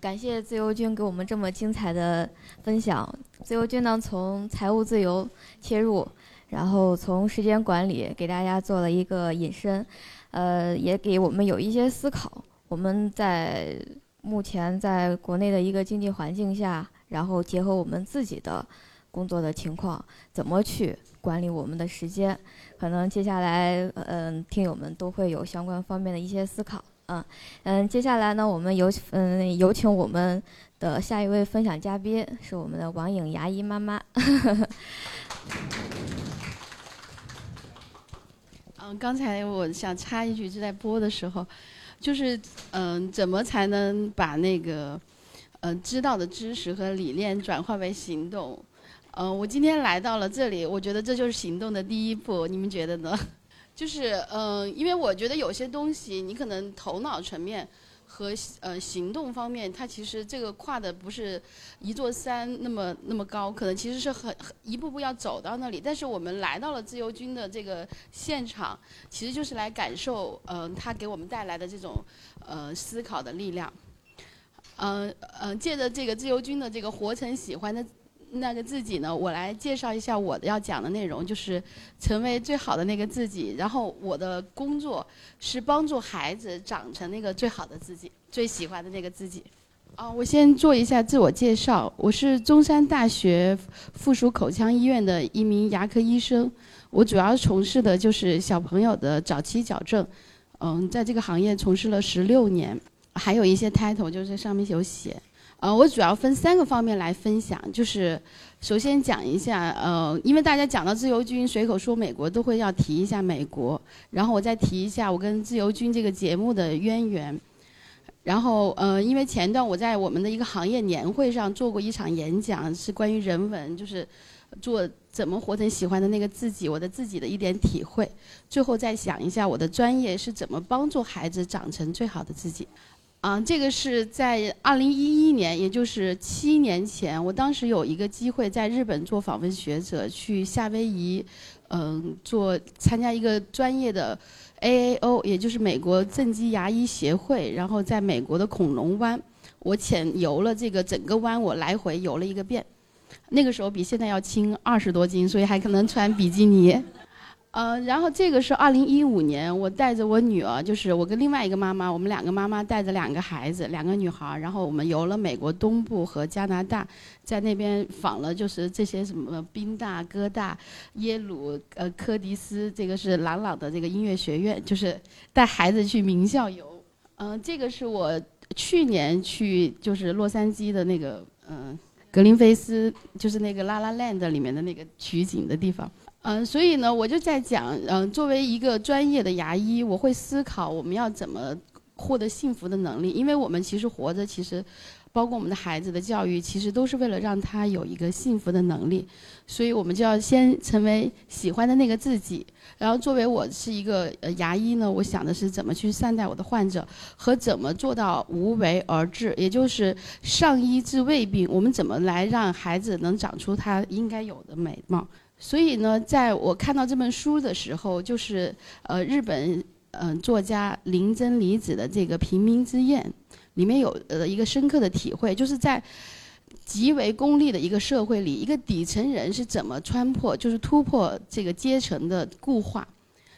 感谢自由军给我们这么精彩的分享。自由军呢，从财务自由切入，然后从时间管理给大家做了一个引申，呃，也给我们有一些思考。我们在目前在国内的一个经济环境下，然后结合我们自己的工作的情况，怎么去管理我们的时间？可能接下来，嗯，听友们都会有相关方面的一些思考。嗯，接下来呢，我们有嗯有请我们的下一位分享嘉宾是我们的王颖牙医妈妈。嗯，刚才我想插一句，就在播的时候，就是嗯，怎么才能把那个嗯知道的知识和理念转化为行动？嗯，我今天来到了这里，我觉得这就是行动的第一步，你们觉得呢？就是嗯，因为我觉得有些东西，你可能头脑层面和呃行动方面，它其实这个跨的不是一座山那么那么高，可能其实是很一步步要走到那里。但是我们来到了自由军的这个现场，其实就是来感受嗯他给我们带来的这种呃思考的力量。嗯嗯，借着这个自由军的这个活成喜欢的。那个自己呢？我来介绍一下我的要讲的内容，就是成为最好的那个自己。然后我的工作是帮助孩子长成那个最好的自己，最喜欢的那个自己。啊，我先做一下自我介绍，我是中山大学附属口腔医院的一名牙科医生，我主要从事的就是小朋友的早期矫正。嗯，在这个行业从事了十六年，还有一些 title 就是上面有写。呃，我主要分三个方面来分享，就是首先讲一下，呃，因为大家讲到自由军，随口说美国都会要提一下美国，然后我再提一下我跟自由军这个节目的渊源，然后呃，因为前段我在我们的一个行业年会上做过一场演讲，是关于人文，就是做怎么活成喜欢的那个自己，我的自己的一点体会，最后再想一下我的专业是怎么帮助孩子长成最好的自己。啊，这个是在二零一一年，也就是七年前，我当时有一个机会在日本做访问学者，去夏威夷，嗯，做参加一个专业的 AAO，也就是美国正畸牙医协会，然后在美国的恐龙湾，我潜游了这个整个湾，我来回游了一个遍，那个时候比现在要轻二十多斤，所以还可能穿比基尼。呃，然后这个是二零一五年，我带着我女儿，就是我跟另外一个妈妈，我们两个妈妈带着两个孩子，两个女孩，然后我们游了美国东部和加拿大，在那边访了就是这些什么宾大、哥大、耶鲁、呃柯迪斯，这个是朗朗的这个音乐学院，就是带孩子去名校游。嗯，这个是我去年去就是洛杉矶的那个嗯格林菲斯，就是那个拉拉 land 里面的那个取景的地方。嗯，所以呢，我就在讲，嗯，作为一个专业的牙医，我会思考我们要怎么获得幸福的能力，因为我们其实活着，其实包括我们的孩子的教育，其实都是为了让他有一个幸福的能力，所以我们就要先成为喜欢的那个自己。然后，作为我是一个牙医呢，我想的是怎么去善待我的患者，和怎么做到无为而治，也就是上医治未病。我们怎么来让孩子能长出他应该有的美貌？所以呢，在我看到这本书的时候，就是呃日本嗯作家林真理子的这个《平民之宴》，里面有呃一个深刻的体会，就是在极为功利的一个社会里，一个底层人是怎么穿破，就是突破这个阶层的固化，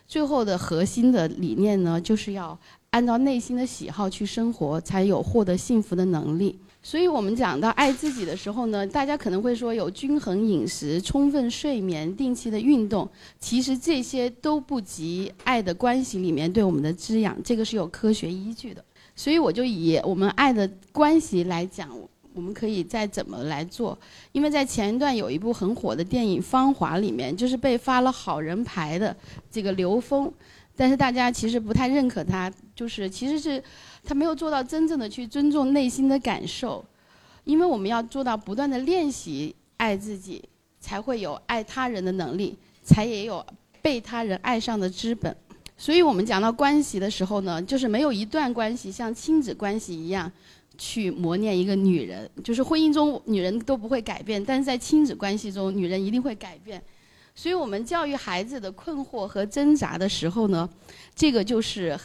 最后的核心的理念呢，就是要按照内心的喜好去生活，才有获得幸福的能力。所以我们讲到爱自己的时候呢，大家可能会说有均衡饮食、充分睡眠、定期的运动，其实这些都不及爱的关系里面对我们的滋养，这个是有科学依据的。所以我就以我们爱的关系来讲，我们可以再怎么来做。因为在前一段有一部很火的电影《芳华》里面，就是被发了好人牌的这个刘峰，但是大家其实不太认可他，就是其实是。他没有做到真正的去尊重内心的感受，因为我们要做到不断的练习爱自己，才会有爱他人的能力，才也有被他人爱上的资本。所以我们讲到关系的时候呢，就是没有一段关系像亲子关系一样去磨练一个女人，就是婚姻中女人都不会改变，但是在亲子关系中，女人一定会改变。所以我们教育孩子的困惑和挣扎的时候呢，这个就是。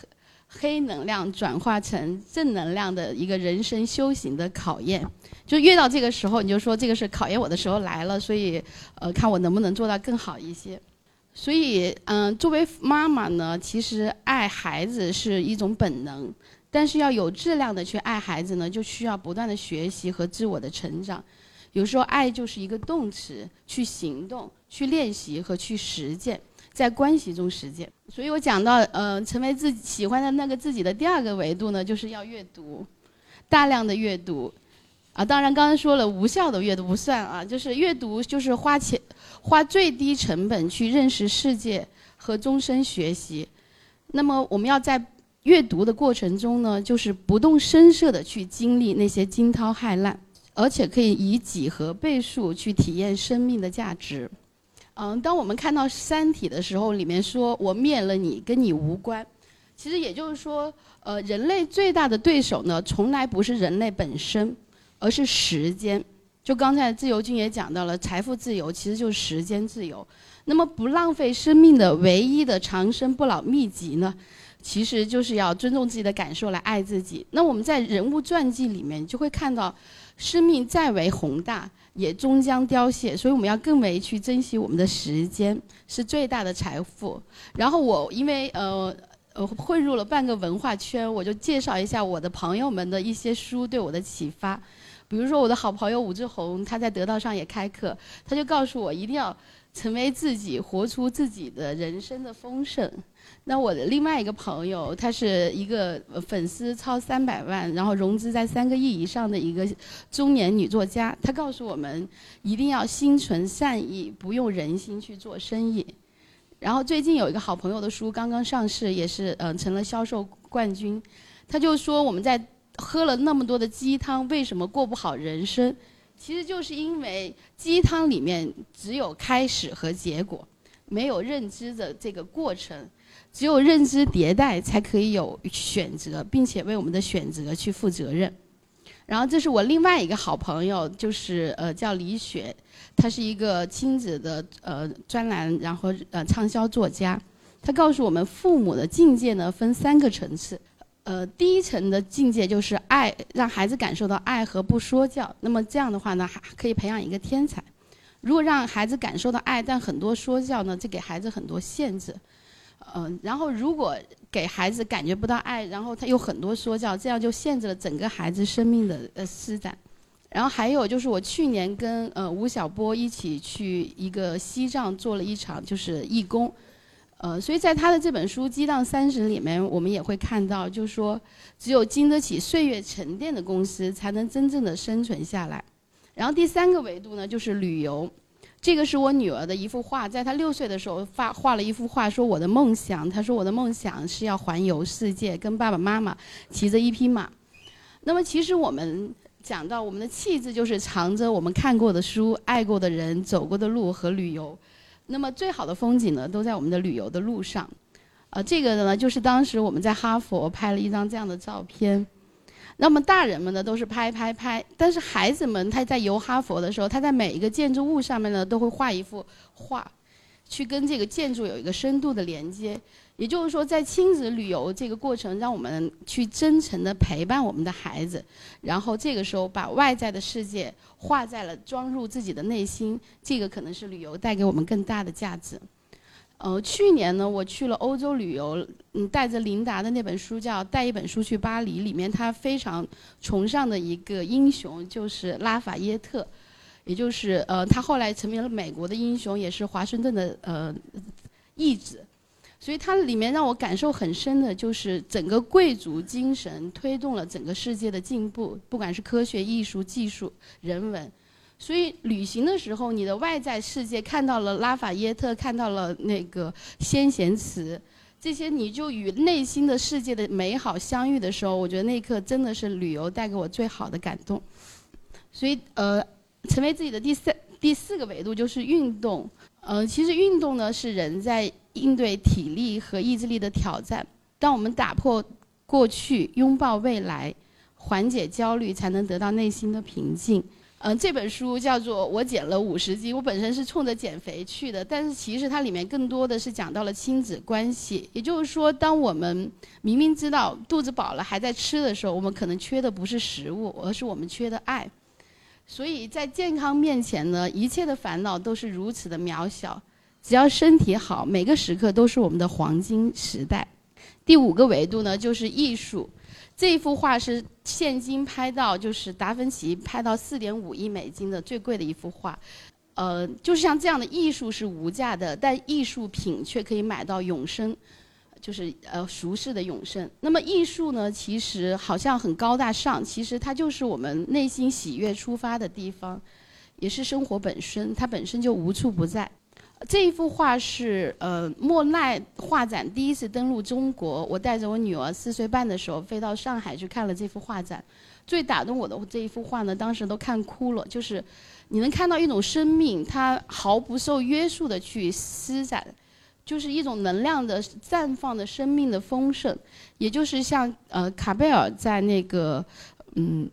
黑能量转化成正能量的一个人生修行的考验，就越到这个时候，你就说这个是考验我的时候来了，所以呃，看我能不能做到更好一些。所以嗯，作为妈妈呢，其实爱孩子是一种本能，但是要有质量的去爱孩子呢，就需要不断的学习和自我的成长。有时候爱就是一个动词，去行动、去练习和去实践。在关系中实践，所以我讲到，呃，成为自己喜欢的那个自己的第二个维度呢，就是要阅读，大量的阅读，啊，当然刚刚说了无效的阅读不算啊，就是阅读就是花钱，花最低成本去认识世界和终身学习。那么我们要在阅读的过程中呢，就是不动声色的去经历那些惊涛骇浪，而且可以以几何倍数去体验生命的价值。嗯，当我们看到《三体》的时候，里面说“我灭了你，跟你无关”，其实也就是说，呃，人类最大的对手呢，从来不是人类本身，而是时间。就刚才自由君也讲到了，财富自由其实就是时间自由。那么，不浪费生命的唯一的长生不老秘籍呢，其实就是要尊重自己的感受，来爱自己。那我们在人物传记里面就会看到，生命再为宏大。也终将凋谢，所以我们要更为去珍惜我们的时间，是最大的财富。然后我因为呃呃混入了半个文化圈，我就介绍一下我的朋友们的一些书对我的启发。比如说我的好朋友武志红，他在得道上也开课，他就告诉我一定要成为自己，活出自己的人生的丰盛。那我的另外一个朋友，他是一个粉丝超三百万，然后融资在三个亿以上的一个中年女作家。她告诉我们，一定要心存善意，不用人心去做生意。然后最近有一个好朋友的书刚刚上市，也是嗯成了销售冠军。他就说我们在喝了那么多的鸡汤，为什么过不好人生？其实就是因为鸡汤里面只有开始和结果，没有认知的这个过程。只有认知迭代，才可以有选择，并且为我们的选择去负责任。然后，这是我另外一个好朋友，就是呃叫李雪，她是一个亲子的呃专栏，然后呃畅销作家。她告诉我们，父母的境界呢分三个层次。呃，第一层的境界就是爱，让孩子感受到爱和不说教。那么这样的话呢，还可以培养一个天才。如果让孩子感受到爱，但很多说教呢，就给孩子很多限制。嗯，然后如果给孩子感觉不到爱，然后他有很多说教，这样就限制了整个孩子生命的呃施展。然后还有就是我去年跟呃吴晓波一起去一个西藏做了一场就是义工，呃，所以在他的这本书《激荡三十》里面，我们也会看到，就是说只有经得起岁月沉淀的公司，才能真正的生存下来。然后第三个维度呢，就是旅游。这个是我女儿的一幅画，在她六岁的时候画画了一幅画，说我的梦想，她说我的梦想是要环游世界，跟爸爸妈妈骑着一匹马。那么其实我们讲到我们的气质，就是藏着我们看过的书、爱过的人、走过的路和旅游。那么最好的风景呢，都在我们的旅游的路上。呃，这个呢，就是当时我们在哈佛拍了一张这样的照片。那么大人们呢都是拍拍拍，但是孩子们他在游哈佛的时候，他在每一个建筑物上面呢都会画一幅画，去跟这个建筑有一个深度的连接。也就是说，在亲子旅游这个过程，让我们去真诚的陪伴我们的孩子，然后这个时候把外在的世界画在了装入自己的内心，这个可能是旅游带给我们更大的价值。呃，去年呢，我去了欧洲旅游，嗯，带着琳达的那本书叫《带一本书去巴黎》，里面他非常崇尚的一个英雄就是拉法耶特，也就是呃，他后来成为了美国的英雄，也是华盛顿的呃义子，所以它里面让我感受很深的就是整个贵族精神推动了整个世界的进步，不管是科学、艺术、技术、人文。所以旅行的时候，你的外在世界看到了拉法耶特，看到了那个先贤祠，这些你就与内心的世界的美好相遇的时候，我觉得那一刻真的是旅游带给我最好的感动。所以呃，成为自己的第三、第四个维度就是运动。呃，其实运动呢是人在应对体力和意志力的挑战。当我们打破过去，拥抱未来，缓解焦虑，才能得到内心的平静。嗯，这本书叫做《我减了五十斤》，我本身是冲着减肥去的，但是其实它里面更多的是讲到了亲子关系。也就是说，当我们明明知道肚子饱了还在吃的时候，我们可能缺的不是食物，而是我们缺的爱。所以在健康面前呢，一切的烦恼都是如此的渺小。只要身体好，每个时刻都是我们的黄金时代。第五个维度呢，就是艺术。这一幅画是现今拍到，就是达芬奇拍到四点五亿美金的最贵的一幅画，呃，就是像这样的艺术是无价的，但艺术品却可以买到永生，就是呃俗世的永生。那么艺术呢，其实好像很高大上，其实它就是我们内心喜悦出发的地方，也是生活本身，它本身就无处不在。这一幅画是呃莫奈画展第一次登陆中国，我带着我女儿四岁半的时候飞到上海去看了这幅画展。最打动我的这一幅画呢，当时都看哭了。就是你能看到一种生命，它毫不受约束的去施展，就是一种能量的绽放的生命的丰盛，也就是像呃卡贝尔在那个嗯。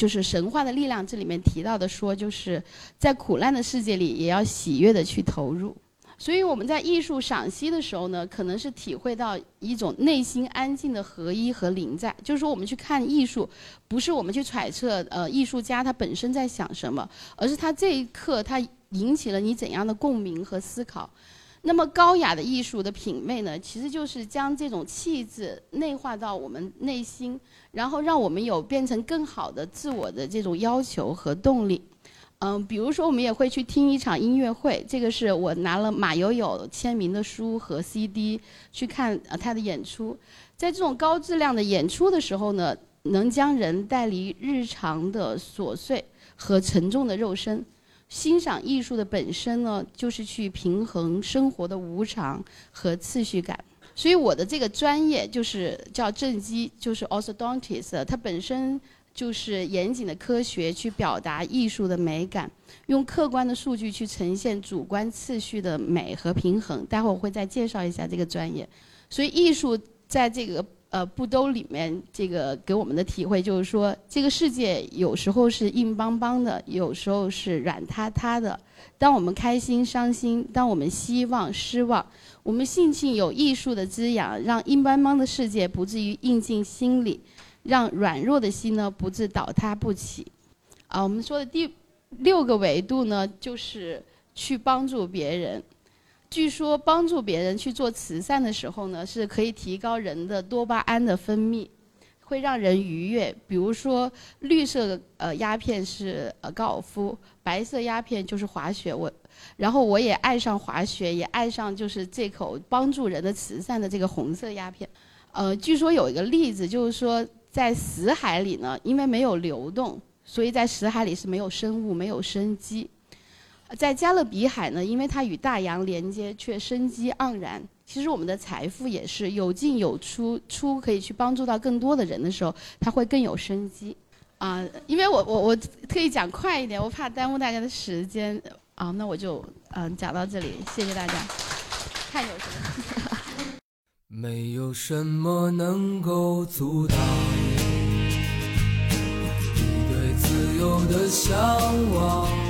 就是神话的力量，这里面提到的说，就是在苦难的世界里，也要喜悦的去投入。所以我们在艺术赏析的时候呢，可能是体会到一种内心安静的合一和临在。就是说，我们去看艺术，不是我们去揣测呃艺术家他本身在想什么，而是他这一刻他引起了你怎样的共鸣和思考。那么高雅的艺术的品味呢，其实就是将这种气质内化到我们内心，然后让我们有变成更好的自我的这种要求和动力。嗯，比如说我们也会去听一场音乐会，这个是我拿了马友友签名的书和 CD 去看呃他的演出。在这种高质量的演出的时候呢，能将人带离日常的琐碎和沉重的肉身。欣赏艺术的本身呢，就是去平衡生活的无常和次序感。所以我的这个专业就是叫正畸，就是 orthodontist，它本身就是严谨的科学去表达艺术的美感，用客观的数据去呈现主观次序的美和平衡。待会儿我会再介绍一下这个专业。所以艺术在这个。呃，布兜里面这个给我们的体会就是说，这个世界有时候是硬邦邦的，有时候是软塌塌的。当我们开心、伤心，当我们希望、失望，我们兴趣有艺术的滋养，让硬邦邦的世界不至于印进心里，让软弱的心呢不致倒塌不起。啊，我们说的第六个维度呢，就是去帮助别人。据说帮助别人去做慈善的时候呢，是可以提高人的多巴胺的分泌，会让人愉悦。比如说，绿色呃鸦片是呃高尔夫，白色鸦片就是滑雪。我，然后我也爱上滑雪，也爱上就是这口帮助人的慈善的这个红色鸦片。呃，据说有一个例子，就是说在死海里呢，因为没有流动，所以在死海里是没有生物、没有生机。在加勒比海呢，因为它与大洋连接，却生机盎然。其实我们的财富也是有进有出，出可以去帮助到更多的人的时候，它会更有生机。啊，因为我我我特意讲快一点，我怕耽误大家的时间。啊，那我就嗯讲到这里，谢谢大家。看有什么？没有什么能够阻挡你对自由的向往。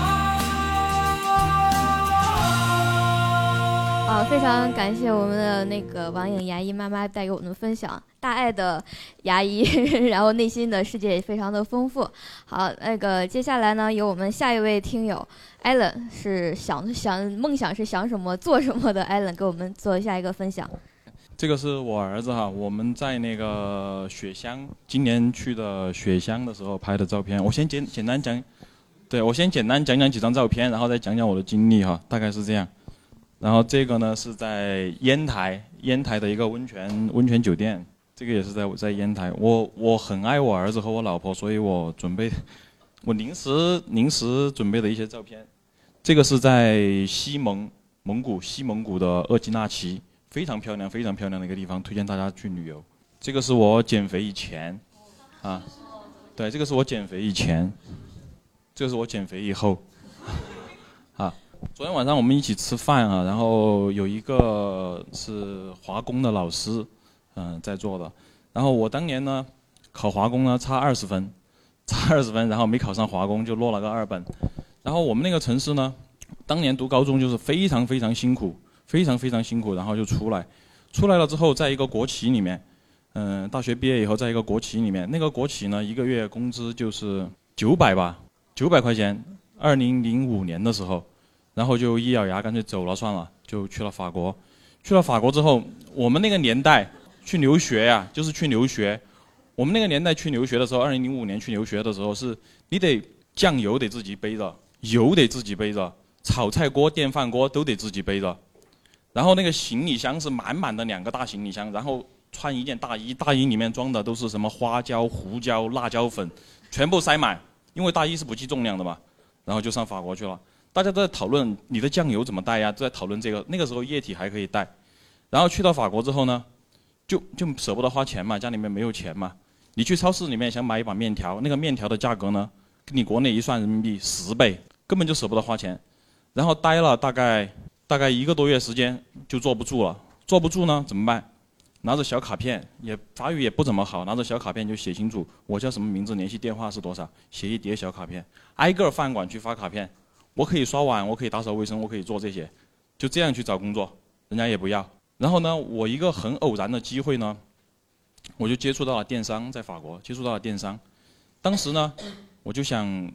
好，非常感谢我们的那个王颖牙医妈妈带给我们的分享，大爱的牙医，然后内心的世界也非常的丰富。好，那个接下来呢，由我们下一位听友艾伦，是想想梦想是想什么做什么的艾伦，给我们做下一个分享。这个是我儿子哈，我们在那个雪乡，今年去的雪乡的时候拍的照片。我先简简单讲，对我先简单讲讲几张照片，然后再讲讲我的经历哈，大概是这样。然后这个呢是在烟台，烟台的一个温泉温泉酒店，这个也是在在烟台。我我很爱我儿子和我老婆，所以我准备，我临时临时准备的一些照片。这个是在西蒙蒙古西蒙古的额济纳旗。非常漂亮，非常漂亮的一个地方，推荐大家去旅游。这个是我减肥以前，啊，对，这个是我减肥以前，这个是我减肥以后，昨天晚上我们一起吃饭啊，然后有一个是华工的老师，嗯，在座的，然后我当年呢考华工呢差二十分，差二十分，然后没考上华工就落了个二本，然后我们那个城市呢，当年读高中就是非常非常辛苦。非常非常辛苦，然后就出来，出来了之后，在一个国企里面，嗯，大学毕业以后，在一个国企里面，那个国企呢，一个月工资就是九百吧，九百块钱。二零零五年的时候，然后就一咬牙，干脆走了算了，就去了法国。去了法国之后，我们那个年代去留学呀，就是去留学。我们那个年代去留学的时候，二零零五年去留学的时候，是你得酱油得自己背着，油得自己背着，炒菜锅、电饭锅都得自己背着。然后那个行李箱是满满的两个大行李箱，然后穿一件大衣，大衣里面装的都是什么花椒、胡椒、辣椒粉，全部塞满，因为大衣是不计重量的嘛。然后就上法国去了，大家都在讨论你的酱油怎么带呀，都在讨论这个。那个时候液体还可以带，然后去到法国之后呢，就就舍不得花钱嘛，家里面没有钱嘛。你去超市里面想买一把面条，那个面条的价格呢，跟你国内一算人民币十倍，根本就舍不得花钱。然后待了大概。大概一个多月时间就坐不住了，坐不住呢怎么办？拿着小卡片，也法语也不怎么好，拿着小卡片就写清楚我叫什么名字，联系电话是多少，写一叠小卡片，挨个饭馆去发卡片。我可以刷碗，我可以打扫卫生，我可以做这些，就这样去找工作，人家也不要。然后呢，我一个很偶然的机会呢，我就接触到了电商，在法国接触到了电商。当时呢，我就想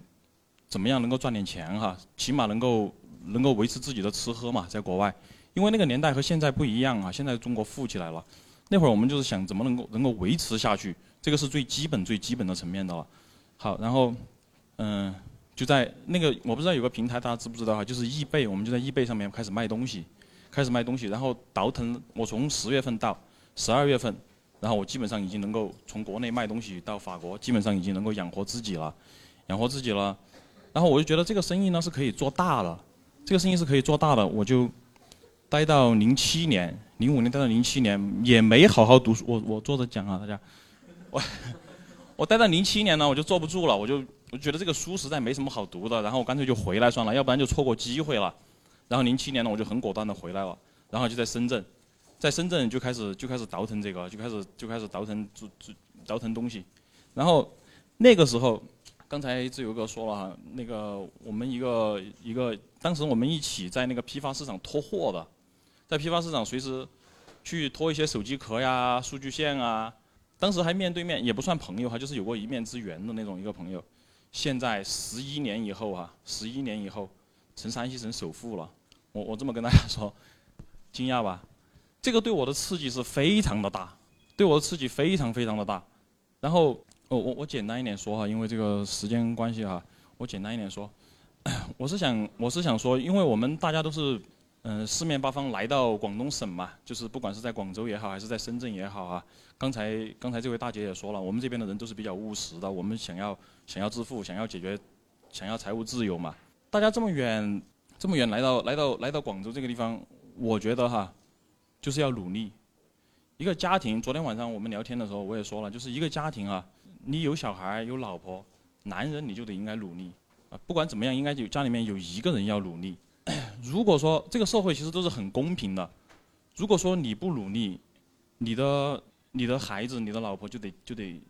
怎么样能够赚点钱哈，起码能够。能够维持自己的吃喝嘛，在国外，因为那个年代和现在不一样啊，现在中国富起来了，那会儿我们就是想怎么能够能够维持下去，这个是最基本最基本的层面的了。好，然后，嗯，就在那个我不知道有个平台大家知不知道哈，就是易贝，我们就在易贝上面开始卖东西，开始卖东西，然后倒腾，我从十月份到十二月份，然后我基本上已经能够从国内卖东西到法国，基本上已经能够养活自己了，养活自己了，然后我就觉得这个生意呢是可以做大了。这个生意是可以做大的，我就待到零七年、零五年，待到零七年也没好好读书。我我坐着讲啊，大家，我我待到零七年呢，我就坐不住了，我就我觉得这个书实在没什么好读的，然后我干脆就回来算了，要不然就错过机会了。然后零七年呢，我就很果断的回来了，然后就在深圳，在深圳就开始就开始倒腾这个，就开始就开始倒腾倒腾东西，然后那个时候，刚才自由哥说了哈，那个我们一个一个，当时我们一起在那个批发市场拖货的，在批发市场随时去拖一些手机壳呀、数据线啊。当时还面对面，也不算朋友哈，就是有过一面之缘的那种一个朋友。现在十一年以后啊，十一年以后，成山西省首富了。我我这么跟大家说，惊讶吧？这个对我的刺激是非常的大，对我的刺激非常非常的大。然后我我我简单一点说哈，因为这个时间关系哈，我简单一点说，我是想我是想说，因为我们大家都是嗯四面八方来到广东省嘛，就是不管是在广州也好，还是在深圳也好啊。刚才刚才这位大姐也说了，我们这边的人都是比较务实的，我们想要想要致富，想要解决，想要财务自由嘛。大家这么远这么远来到来到来到广州这个地方，我觉得哈，就是要努力。一个家庭，昨天晚上我们聊天的时候我也说了，就是一个家庭啊，你有小孩有老婆，男人你就得应该努力啊，不管怎么样，应该就家里面有一个人要努力。如果说这个社会其实都是很公平的，如果说你不努力，你的你的孩子、你的老婆就得就得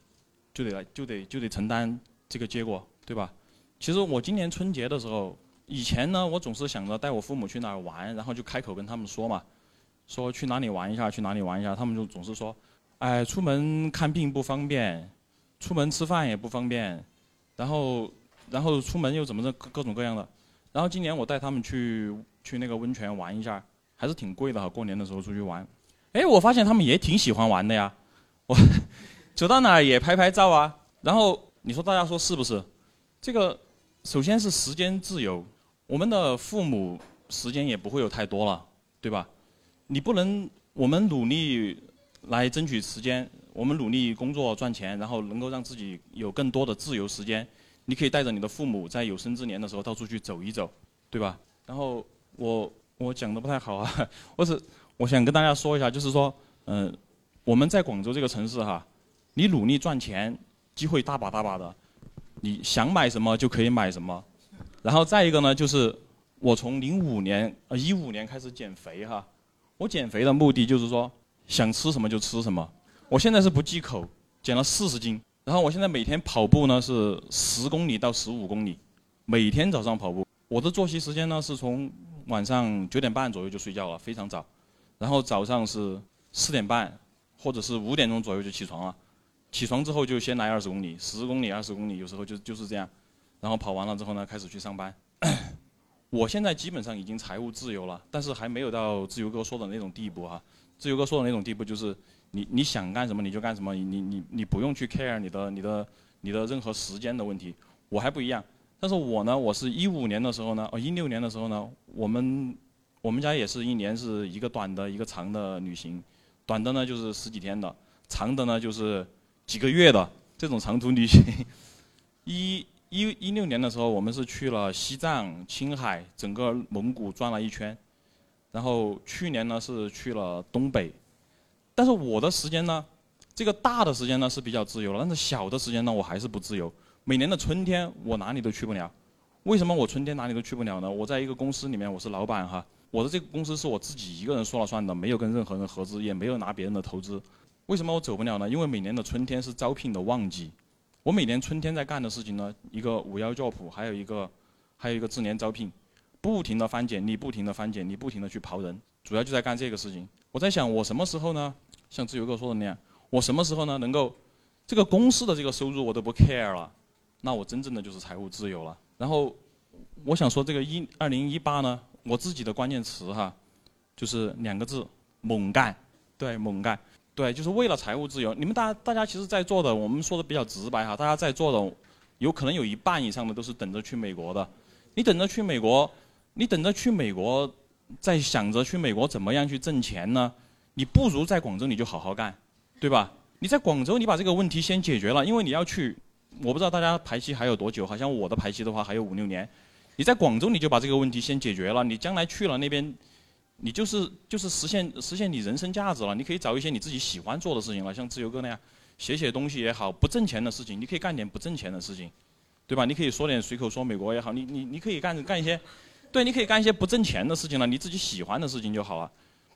就得来就得就得承担这个结果，对吧？其实我今年春节的时候，以前呢，我总是想着带我父母去哪儿玩，然后就开口跟他们说嘛，说去哪里玩一下，去哪里玩一下，他们就总是说，哎，出门看病不方便，出门吃饭也不方便，然后然后出门又怎么着各种各样的，然后今年我带他们去去那个温泉玩一下，还是挺贵的哈，过年的时候出去玩。哎，我发现他们也挺喜欢玩的呀，我 走到哪儿也拍拍照啊。然后你说大家说是不是？这个首先是时间自由，我们的父母时间也不会有太多了，对吧？你不能我们努力来争取时间，我们努力工作赚钱，然后能够让自己有更多的自由时间。你可以带着你的父母在有生之年的时候到处去走一走，对吧？然后我我讲的不太好啊，我是。我想跟大家说一下，就是说，嗯，我们在广州这个城市哈，你努力赚钱，机会大把大把的，你想买什么就可以买什么。然后再一个呢，就是我从零五年呃一五年开始减肥哈，我减肥的目的就是说，想吃什么就吃什么。我现在是不忌口，减了四十斤。然后我现在每天跑步呢是十公里到十五公里，每天早上跑步。我的作息时间呢是从晚上九点半左右就睡觉了，非常早。然后早上是四点半，或者是五点钟左右就起床了，起床之后就先来二十公里，十公里、二十公里，有时候就就是这样，然后跑完了之后呢，开始去上班。我现在基本上已经财务自由了，但是还没有到自由哥说的那种地步哈。自由哥说的那种地步就是你你想干什么你就干什么，你你你不用去 care 你的你的你的任何时间的问题。我还不一样，但是我呢，我是一五年的时候呢，哦一六年的时候呢，我们。我们家也是一年是一个短的一个长的旅行，短的呢就是十几天的，长的呢就是几个月的这种长途旅行。一一一六年的时候，我们是去了西藏、青海，整个蒙古转了一圈。然后去年呢是去了东北，但是我的时间呢，这个大的时间呢是比较自由了，但是小的时间呢我还是不自由。每年的春天我哪里都去不了，为什么我春天哪里都去不了呢？我在一个公司里面，我是老板哈。我的这个公司是我自己一个人说了算的，没有跟任何人合资，也没有拿别人的投资。为什么我走不了呢？因为每年的春天是招聘的旺季。我每年春天在干的事情呢，一个五幺 job，还有一个，还有一个智联招聘，不停的翻简历，不停的翻简历，不停的去刨人，主要就在干这个事情。我在想，我什么时候呢？像自由哥说的那样，我什么时候呢？能够这个公司的这个收入我都不 care 了，那我真正的就是财务自由了。然后我想说，这个一二零一八呢？我自己的关键词哈，就是两个字：猛干。对，猛干。对，就是为了财务自由。你们大家大家其实，在座的，我们说的比较直白哈，大家在座的，有可能有一半以上的都是等着去美国的。你等着去美国，你等着去美国，在想着去美国怎么样去挣钱呢？你不如在广州你就好好干，对吧？你在广州，你把这个问题先解决了，因为你要去，我不知道大家排期还有多久，好像我的排期的话还有五六年。你在广州，你就把这个问题先解决了。你将来去了那边，你就是就是实现实现你人生价值了。你可以找一些你自己喜欢做的事情了，像自由哥那样写写东西也好，不挣钱的事情，你可以干点不挣钱的事情，对吧？你可以说点随口说美国也好，你你你可以干干一些，对，你可以干一些不挣钱的事情了，你自己喜欢的事情就好了。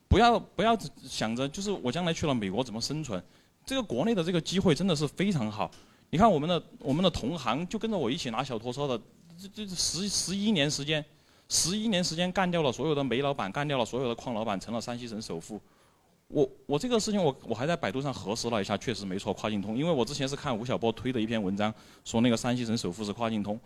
不要不要想着就是我将来去了美国怎么生存，这个国内的这个机会真的是非常好。你看我们的我们的同行就跟着我一起拿小拖车的，这这十十一年时间，十一年时间干掉了所有的煤老板，干掉了所有的矿老板，成了山西省首富。我我这个事情我我还在百度上核实了一下，确实没错，跨境通。因为我之前是看吴晓波推的一篇文章，说那个山西省首富是跨境通，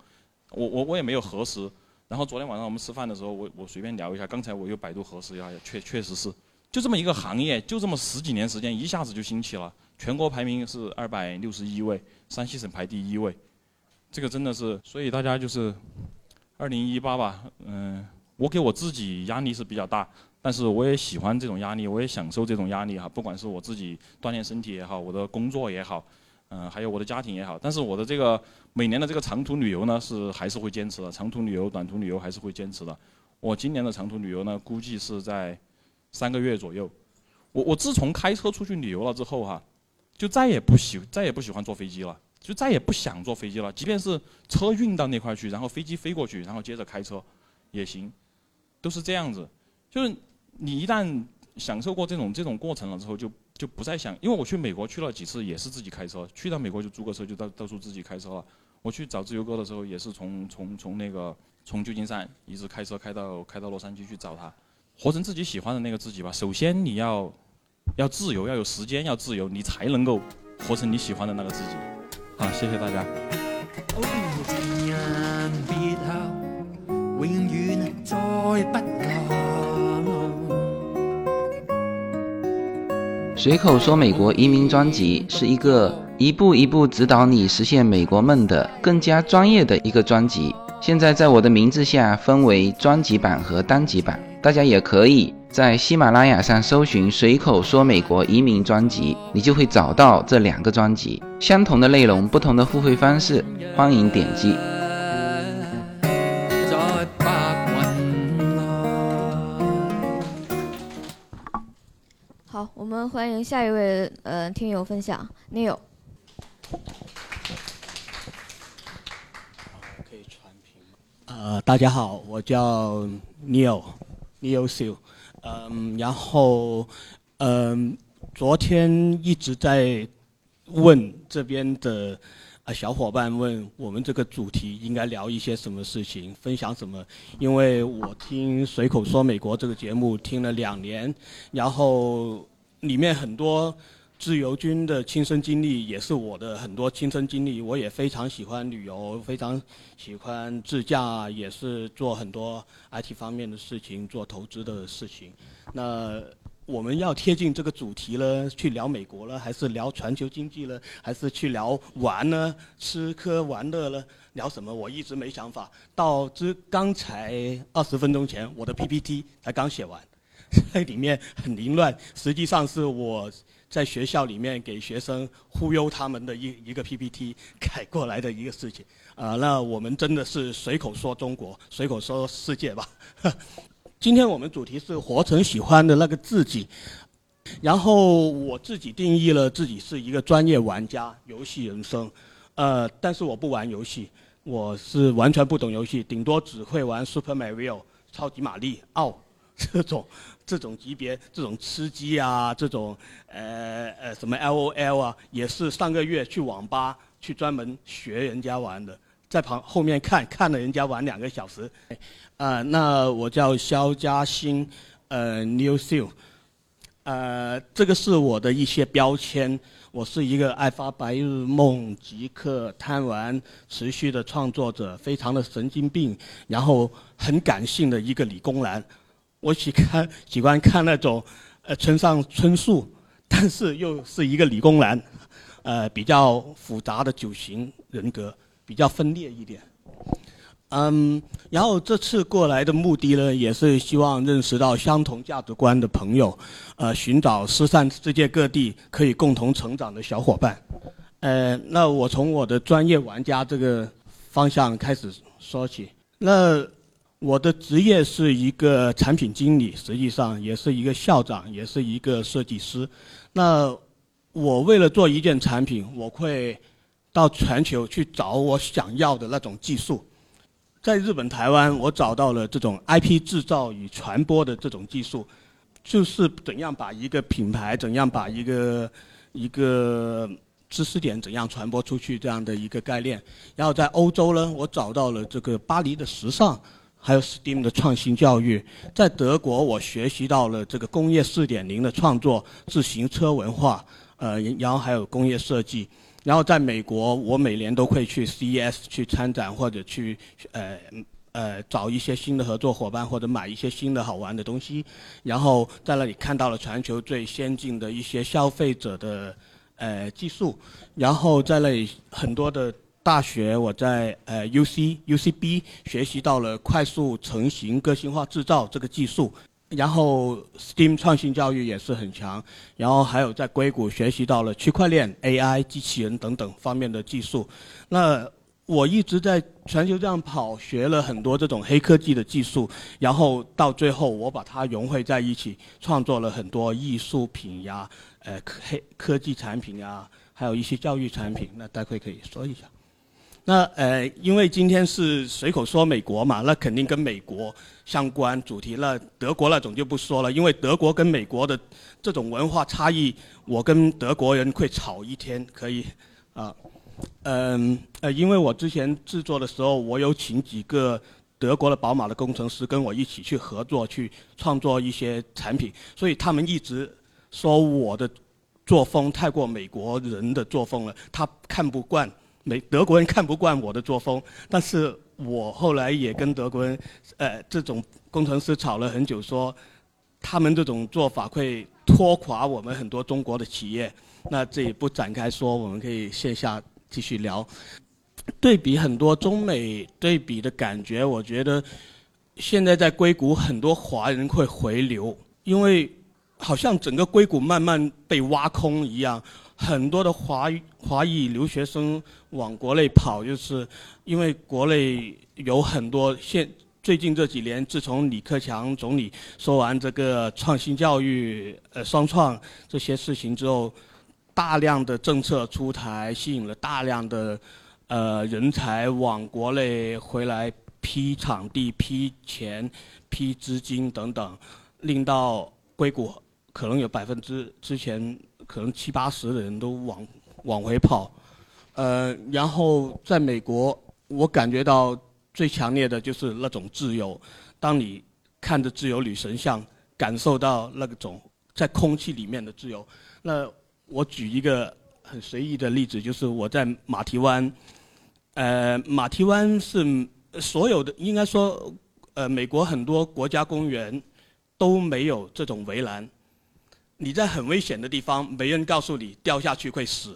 我我我也没有核实。然后昨天晚上我们吃饭的时候，我我随便聊一下，刚才我又百度核实一下，确确实是，就这么一个行业，就这么十几年时间，一下子就兴起了。全国排名是二百六十一位，山西省排第一位，这个真的是，所以大家就是二零一八吧，嗯，我给我自己压力是比较大。但是我也喜欢这种压力，我也享受这种压力哈。不管是我自己锻炼身体也好，我的工作也好，嗯，还有我的家庭也好。但是我的这个每年的这个长途旅游呢，是还是会坚持的。长途旅游、短途旅游还是会坚持的。我今年的长途旅游呢，估计是在三个月左右。我我自从开车出去旅游了之后哈，就再也不喜再也不喜欢坐飞机了，就再也不想坐飞机了。即便是车运到那块去，然后飞机飞过去，然后接着开车也行，都是这样子，就是。你一旦享受过这种这种过程了之后，就就不再想。因为我去美国去了几次，也是自己开车。去到美国就租个车，就到到处自己开车了。我去找自由哥的时候，也是从从从那个从旧金山一直开车开到开到洛杉矶去找他，活成自己喜欢的那个自己吧。首先你要要自由，要有时间，要自由，你才能够活成你喜欢的那个自己。好，谢谢大家。随口说美国移民专辑是一个一步一步指导你实现美国梦的更加专业的一个专辑。现在在我的名字下分为专辑版和单集版，大家也可以在喜马拉雅上搜寻“随口说美国移民专辑”，你就会找到这两个专辑。相同的内容，不同的付费方式，欢迎点击。好，我们欢迎下一位呃听友分享，Neil。可以传屏吗？呃，大家好，我叫你有秀。嗯，然后嗯，昨天一直在问这边的。啊，小伙伴问我们这个主题应该聊一些什么事情，分享什么？因为我听《随口说美国》这个节目听了两年，然后里面很多自由军的亲身经历，也是我的很多亲身经历。我也非常喜欢旅游，非常喜欢自驾，也是做很多 IT 方面的事情，做投资的事情。那。我们要贴近这个主题了，去聊美国了，还是聊全球经济了，还是去聊玩呢？吃喝玩乐了，聊什么？我一直没想法。到这刚才二十分钟前，我的 PPT 才刚写完，在里面很凌乱。实际上是我在学校里面给学生忽悠他们的一一个 PPT 改过来的一个事情。啊，那我们真的是随口说中国，随口说世界吧。今天我们主题是活成喜欢的那个自己，然后我自己定义了自己是一个专业玩家，游戏人生，呃，但是我不玩游戏，我是完全不懂游戏，顶多只会玩 Super Mario、超级玛丽、奥这种这种级别，这种吃鸡啊，这种呃呃什么 LOL 啊，也是上个月去网吧去专门学人家玩的。在旁后面看看了人家玩两个小时，啊，那我叫肖嘉欣，呃，New Seal，呃，这个是我的一些标签。我是一个爱发白日梦、极客贪玩、持续的创作者，非常的神经病，然后很感性的一个理工男。我喜看喜欢看那种呃村上春树，但是又是一个理工男，呃，比较复杂的九型人格。比较分裂一点，嗯，然后这次过来的目的呢，也是希望认识到相同价值观的朋友，呃，寻找失散世界各地可以共同成长的小伙伴。呃，那我从我的专业玩家这个方向开始说起。那我的职业是一个产品经理，实际上也是一个校长，也是一个设计师。那我为了做一件产品，我会。到全球去找我想要的那种技术，在日本、台湾，我找到了这种 IP 制造与传播的这种技术，就是怎样把一个品牌，怎样把一个一个知识点怎样传播出去这样的一个概念。然后在欧洲呢，我找到了这个巴黎的时尚，还有 STEAM 的创新教育。在德国，我学习到了这个工业四点零的创作、自行车文化，呃，然后还有工业设计。然后在美国，我每年都会去 CES 去参展或者去呃呃找一些新的合作伙伴或者买一些新的好玩的东西。然后在那里看到了全球最先进的一些消费者的呃技术。然后在那里很多的大学，我在呃 UC UCB 学习到了快速成型个性化制造这个技术。然后，STEAM 创新教育也是很强。然后还有在硅谷学习到了区块链、AI、机器人等等方面的技术。那我一直在全球这样跑，学了很多这种黑科技的技术。然后到最后，我把它融汇在一起，创作了很多艺术品呀、呃科黑科技产品呀，还有一些教育产品。那待会可以说一下。那呃，因为今天是随口说美国嘛，那肯定跟美国相关主题。那德国那种就不说了，因为德国跟美国的这种文化差异，我跟德国人会吵一天，可以啊。嗯呃，因为我之前制作的时候，我有请几个德国的宝马的工程师跟我一起去合作，去创作一些产品，所以他们一直说我的作风太过美国人的作风了，他看不惯。美德国人看不惯我的作风，但是我后来也跟德国人，呃，这种工程师吵了很久，说他们这种做法会拖垮我们很多中国的企业。那这也不展开说，我们可以线下继续聊。对比很多中美对比的感觉，我觉得现在在硅谷很多华人会回流，因为好像整个硅谷慢慢被挖空一样。很多的华华裔留学生往国内跑，就是因为国内有很多现最近这几年，自从李克强总理说完这个创新教育呃双创这些事情之后，大量的政策出台，吸引了大量的呃人才往国内回来批场地、批钱、批资金等等，令到硅谷可能有百分之之前。可能七八十的人都往往回跑，呃，然后在美国，我感觉到最强烈的就是那种自由。当你看着自由女神像，感受到那种在空气里面的自由。那我举一个很随意的例子，就是我在马蹄湾，呃，马蹄湾是所有的应该说，呃，美国很多国家公园都没有这种围栏。你在很危险的地方，没人告诉你掉下去会死，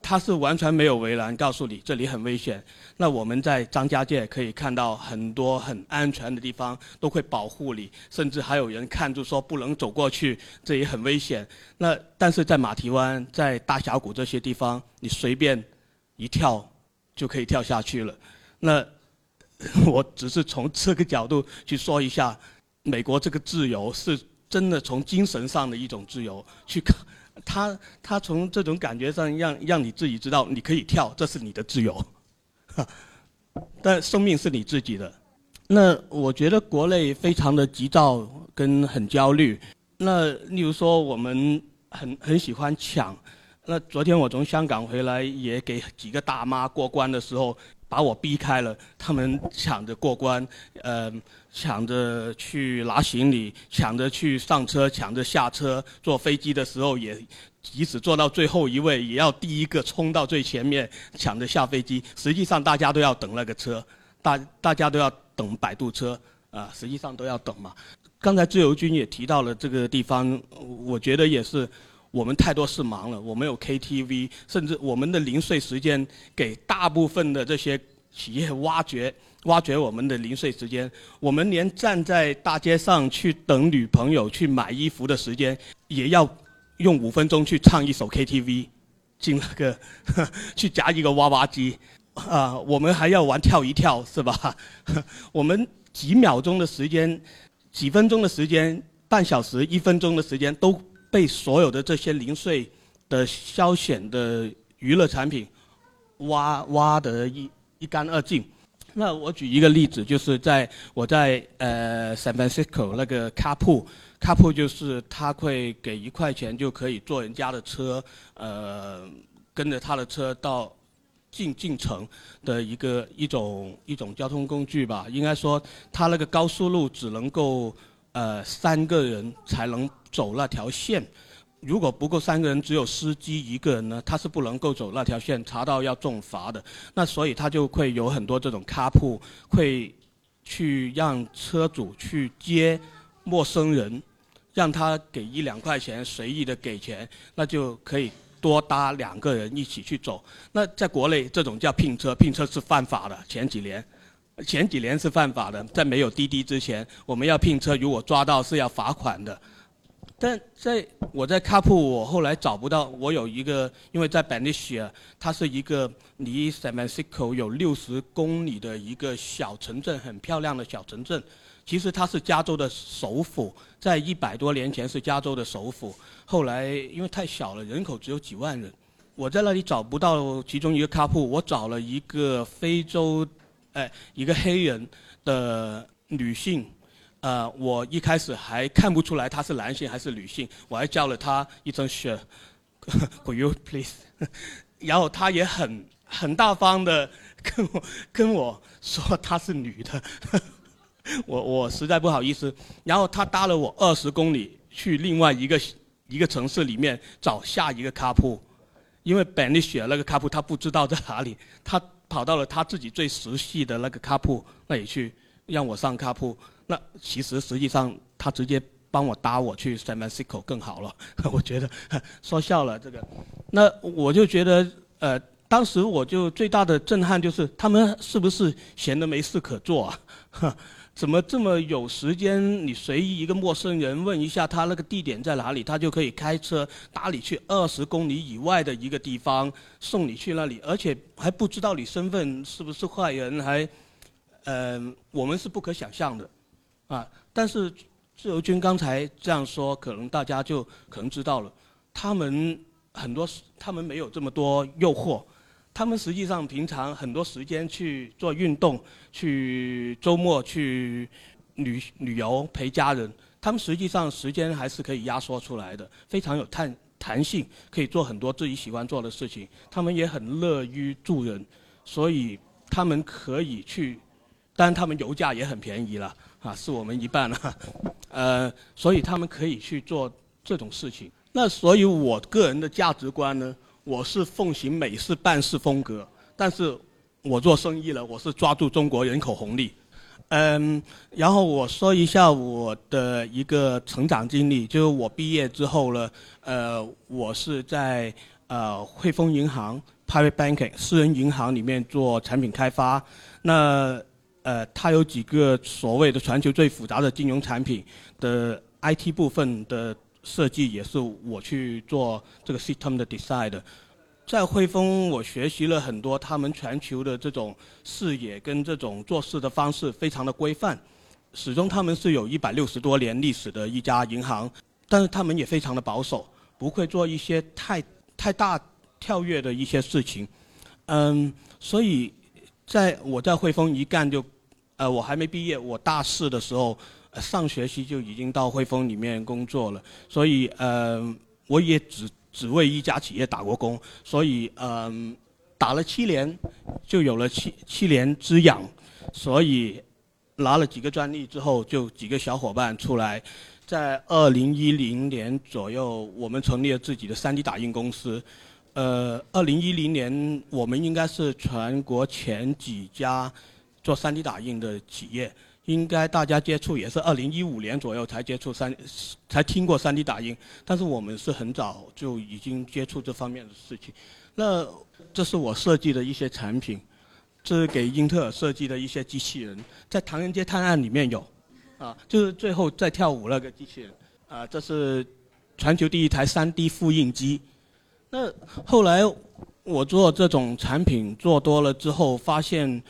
他是完全没有围栏告诉你这里很危险。那我们在张家界可以看到很多很安全的地方都会保护你，甚至还有人看住说不能走过去，这也很危险。那但是在马蹄湾、在大峡谷这些地方，你随便一跳就可以跳下去了。那我只是从这个角度去说一下，美国这个自由是。真的从精神上的一种自由去看，他他从这种感觉上让让你自己知道你可以跳，这是你的自由，但生命是你自己的。那我觉得国内非常的急躁跟很焦虑。那例如说我们很很喜欢抢，那昨天我从香港回来也给几个大妈过关的时候。把我逼开了，他们抢着过关，呃，抢着去拿行李，抢着去上车，抢着下车。坐飞机的时候也，即使坐到最后一位，也要第一个冲到最前面，抢着下飞机。实际上大家都要等那个车，大大家都要等摆渡车，啊，实际上都要等嘛。刚才自由军也提到了这个地方，我觉得也是。我们太多事忙了，我们有 KTV，甚至我们的零碎时间给大部分的这些企业挖掘挖掘我们的零碎时间。我们连站在大街上去等女朋友去买衣服的时间，也要用五分钟去唱一首 KTV，进那个 去夹一个娃娃机，啊，我们还要玩跳一跳，是吧？我们几秒钟的时间，几分钟的时间，半小时、一分钟的时间都。被所有的这些零碎的消遣的娱乐产品挖挖得一一干二净。那我举一个例子，就是在我在呃 San Francisco 那个卡铺，卡铺就是他会给一块钱就可以坐人家的车，呃，跟着他的车到进进城的一个一种一种交通工具吧。应该说，他那个高速路只能够呃三个人才能走那条线。如果不够三个人，只有司机一个人呢，他是不能够走那条线，查到要重罚的。那所以他就会有很多这种卡铺，会去让车主去接陌生人，让他给一两块钱，随意的给钱，那就可以多搭两个人一起去走。那在国内这种叫拼车，拼车是犯法的。前几年，前几年是犯法的，在没有滴滴之前，我们要拼车，如果抓到是要罚款的。但在我在卡普，我后来找不到。我有一个，因为在 Benicia，它是一个离 San Francisco 有六十公里的一个小城镇，很漂亮的小城镇。其实它是加州的首府，在一百多年前是加州的首府。后来因为太小了，人口只有几万人，我在那里找不到其中一个卡普，我找了一个非洲，哎，一个黑人的女性。呃，我一开始还看不出来她是男性还是女性，我还叫了她一声 “Sir”，Could you please？然后她也很很大方的跟我跟我说她是女的，我我实在不好意思。然后她搭了我二十公里去另外一个一个城市里面找下一个卡铺，因为本尼雪那个卡铺她不知道在哪里，她跑到了他自己最熟悉的那个卡铺那里去，让我上卡铺。那其实实际上他直接帮我搭我去 San Francisco 更好了，我觉得说笑了这个。那我就觉得呃，当时我就最大的震撼就是他们是不是闲的没事可做啊？怎么这么有时间？你随意一个陌生人问一下他那个地点在哪里，他就可以开车搭你去二十公里以外的一个地方送你去那里，而且还不知道你身份是不是坏人，还嗯，我们是不可想象的。啊！但是自由军刚才这样说，可能大家就可能知道了。他们很多，他们没有这么多诱惑。他们实际上平常很多时间去做运动，去周末去旅旅游陪家人。他们实际上时间还是可以压缩出来的，非常有弹弹性，可以做很多自己喜欢做的事情。他们也很乐于助人，所以他们可以去。当然，他们油价也很便宜了。啊，是我们一半了，呃，所以他们可以去做这种事情。那所以我个人的价值观呢，我是奉行美式办事风格，但是我做生意了，我是抓住中国人口红利。嗯，然后我说一下我的一个成长经历，就是我毕业之后呢，呃，我是在呃汇丰银行 （Private Banking） 私人银行里面做产品开发。那呃，它有几个所谓的全球最复杂的金融产品的 IT 部分的设计，也是我去做这个 system 的 design 的。在汇丰，我学习了很多他们全球的这种视野跟这种做事的方式，非常的规范。始终他们是有一百六十多年历史的一家银行，但是他们也非常的保守，不会做一些太太大跳跃的一些事情。嗯，所以。在我在汇丰一干就，呃，我还没毕业，我大四的时候，上学期就已经到汇丰里面工作了，所以呃，我也只只为一家企业打过工，所以嗯，打了七年，就有了七七年之痒，所以拿了几个专利之后，就几个小伙伴出来，在二零一零年左右，我们成立了自己的 3D 打印公司。呃，二零一零年我们应该是全国前几家做 3D 打印的企业，应该大家接触也是二零一五年左右才接触三，才听过 3D 打印，但是我们是很早就已经接触这方面的事情。那这是我设计的一些产品，这是给英特尔设计的一些机器人，在《唐人街探案》里面有，啊，就是最后在跳舞那个机器人，啊，这是全球第一台 3D 复印机。那后来我做这种产品做多了之后，发现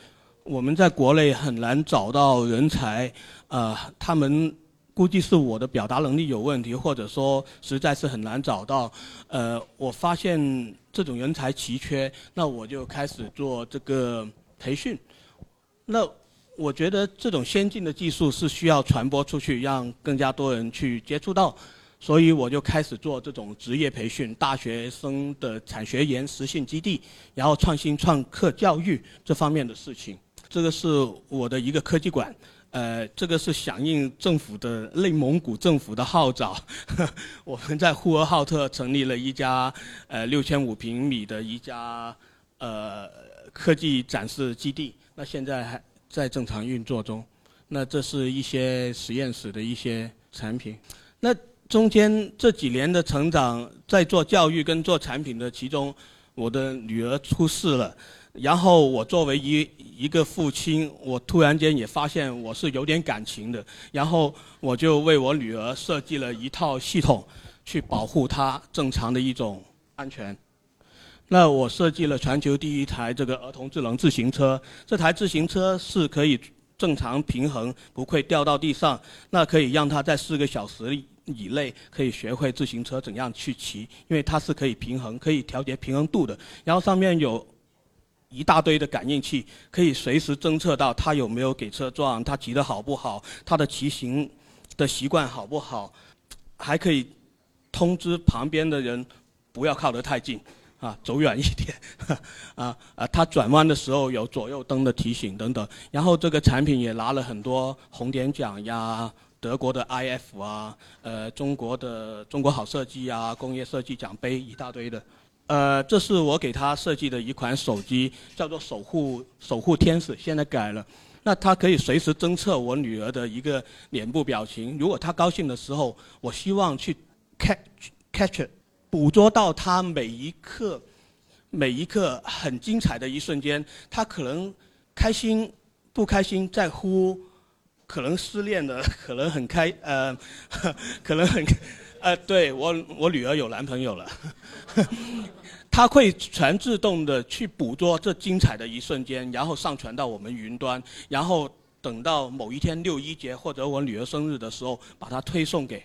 我们在国内很难找到人才，呃，他们估计是我的表达能力有问题，或者说实在是很难找到。呃，我发现这种人才奇缺，那我就开始做这个培训。那我觉得这种先进的技术是需要传播出去，让更加多人去接触到。所以我就开始做这种职业培训，大学生的产学研实训基地，然后创新创客教育这方面的事情。这个是我的一个科技馆，呃，这个是响应政府的内蒙古政府的号召，我们在呼和浩特成立了一家呃六千五平米的一家呃科技展示基地，那现在还在正常运作中。那这是一些实验室的一些产品，那。中间这几年的成长，在做教育跟做产品的其中，我的女儿出事了，然后我作为一一个父亲，我突然间也发现我是有点感情的，然后我就为我女儿设计了一套系统，去保护她正常的一种安全。那我设计了全球第一台这个儿童智能自行车，这台自行车是可以正常平衡，不会掉到地上，那可以让她在四个小时。以内可以学会自行车怎样去骑，因为它是可以平衡、可以调节平衡度的。然后上面有一大堆的感应器，可以随时侦测到他有没有给车撞，他骑得好不好，他的骑行的习惯好不好，还可以通知旁边的人不要靠得太近，啊，走远一点，啊啊，他转弯的时候有左右灯的提醒等等。然后这个产品也拿了很多红点奖呀。德国的 IF 啊，呃，中国的中国好设计啊，工业设计奖杯一大堆的，呃，这是我给他设计的一款手机，叫做守护守护天使，现在改了。那它可以随时侦测我女儿的一个脸部表情，如果她高兴的时候，我希望去 catch catch 捕捉到她每一刻每一刻很精彩的一瞬间，她可能开心不开心在乎。可能失恋的，可能很开，呃，可能很，呃，对我，我女儿有男朋友了，他会全自动的去捕捉这精彩的一瞬间，然后上传到我们云端，然后等到某一天六一节或者我女儿生日的时候，把它推送给